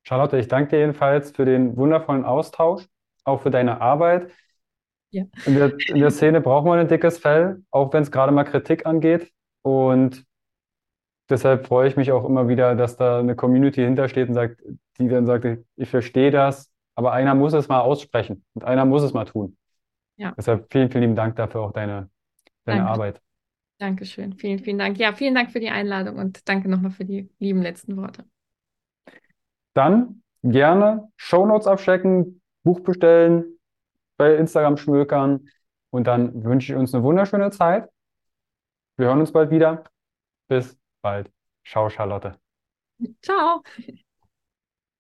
Charlotte, ich danke dir jedenfalls für den wundervollen Austausch, auch für deine Arbeit. Ja. In der, in der Szene brauchen wir ein dickes Fell, auch wenn es gerade mal Kritik angeht. Und deshalb freue ich mich auch immer wieder, dass da eine Community hintersteht und sagt, die dann sagt, ich verstehe das, aber einer muss es mal aussprechen und einer muss es mal tun. Ja. Deshalb vielen, vielen lieben Dank dafür auch deine, deine danke. Arbeit. Dankeschön. Vielen, vielen Dank. Ja, vielen Dank für die Einladung und danke nochmal für die lieben letzten Worte. Dann gerne Shownotes abchecken, Buch bestellen, bei Instagram schmökern und dann wünsche ich uns eine wunderschöne Zeit. Wir hören uns bald wieder. Bis bald. Ciao, Charlotte. Ciao.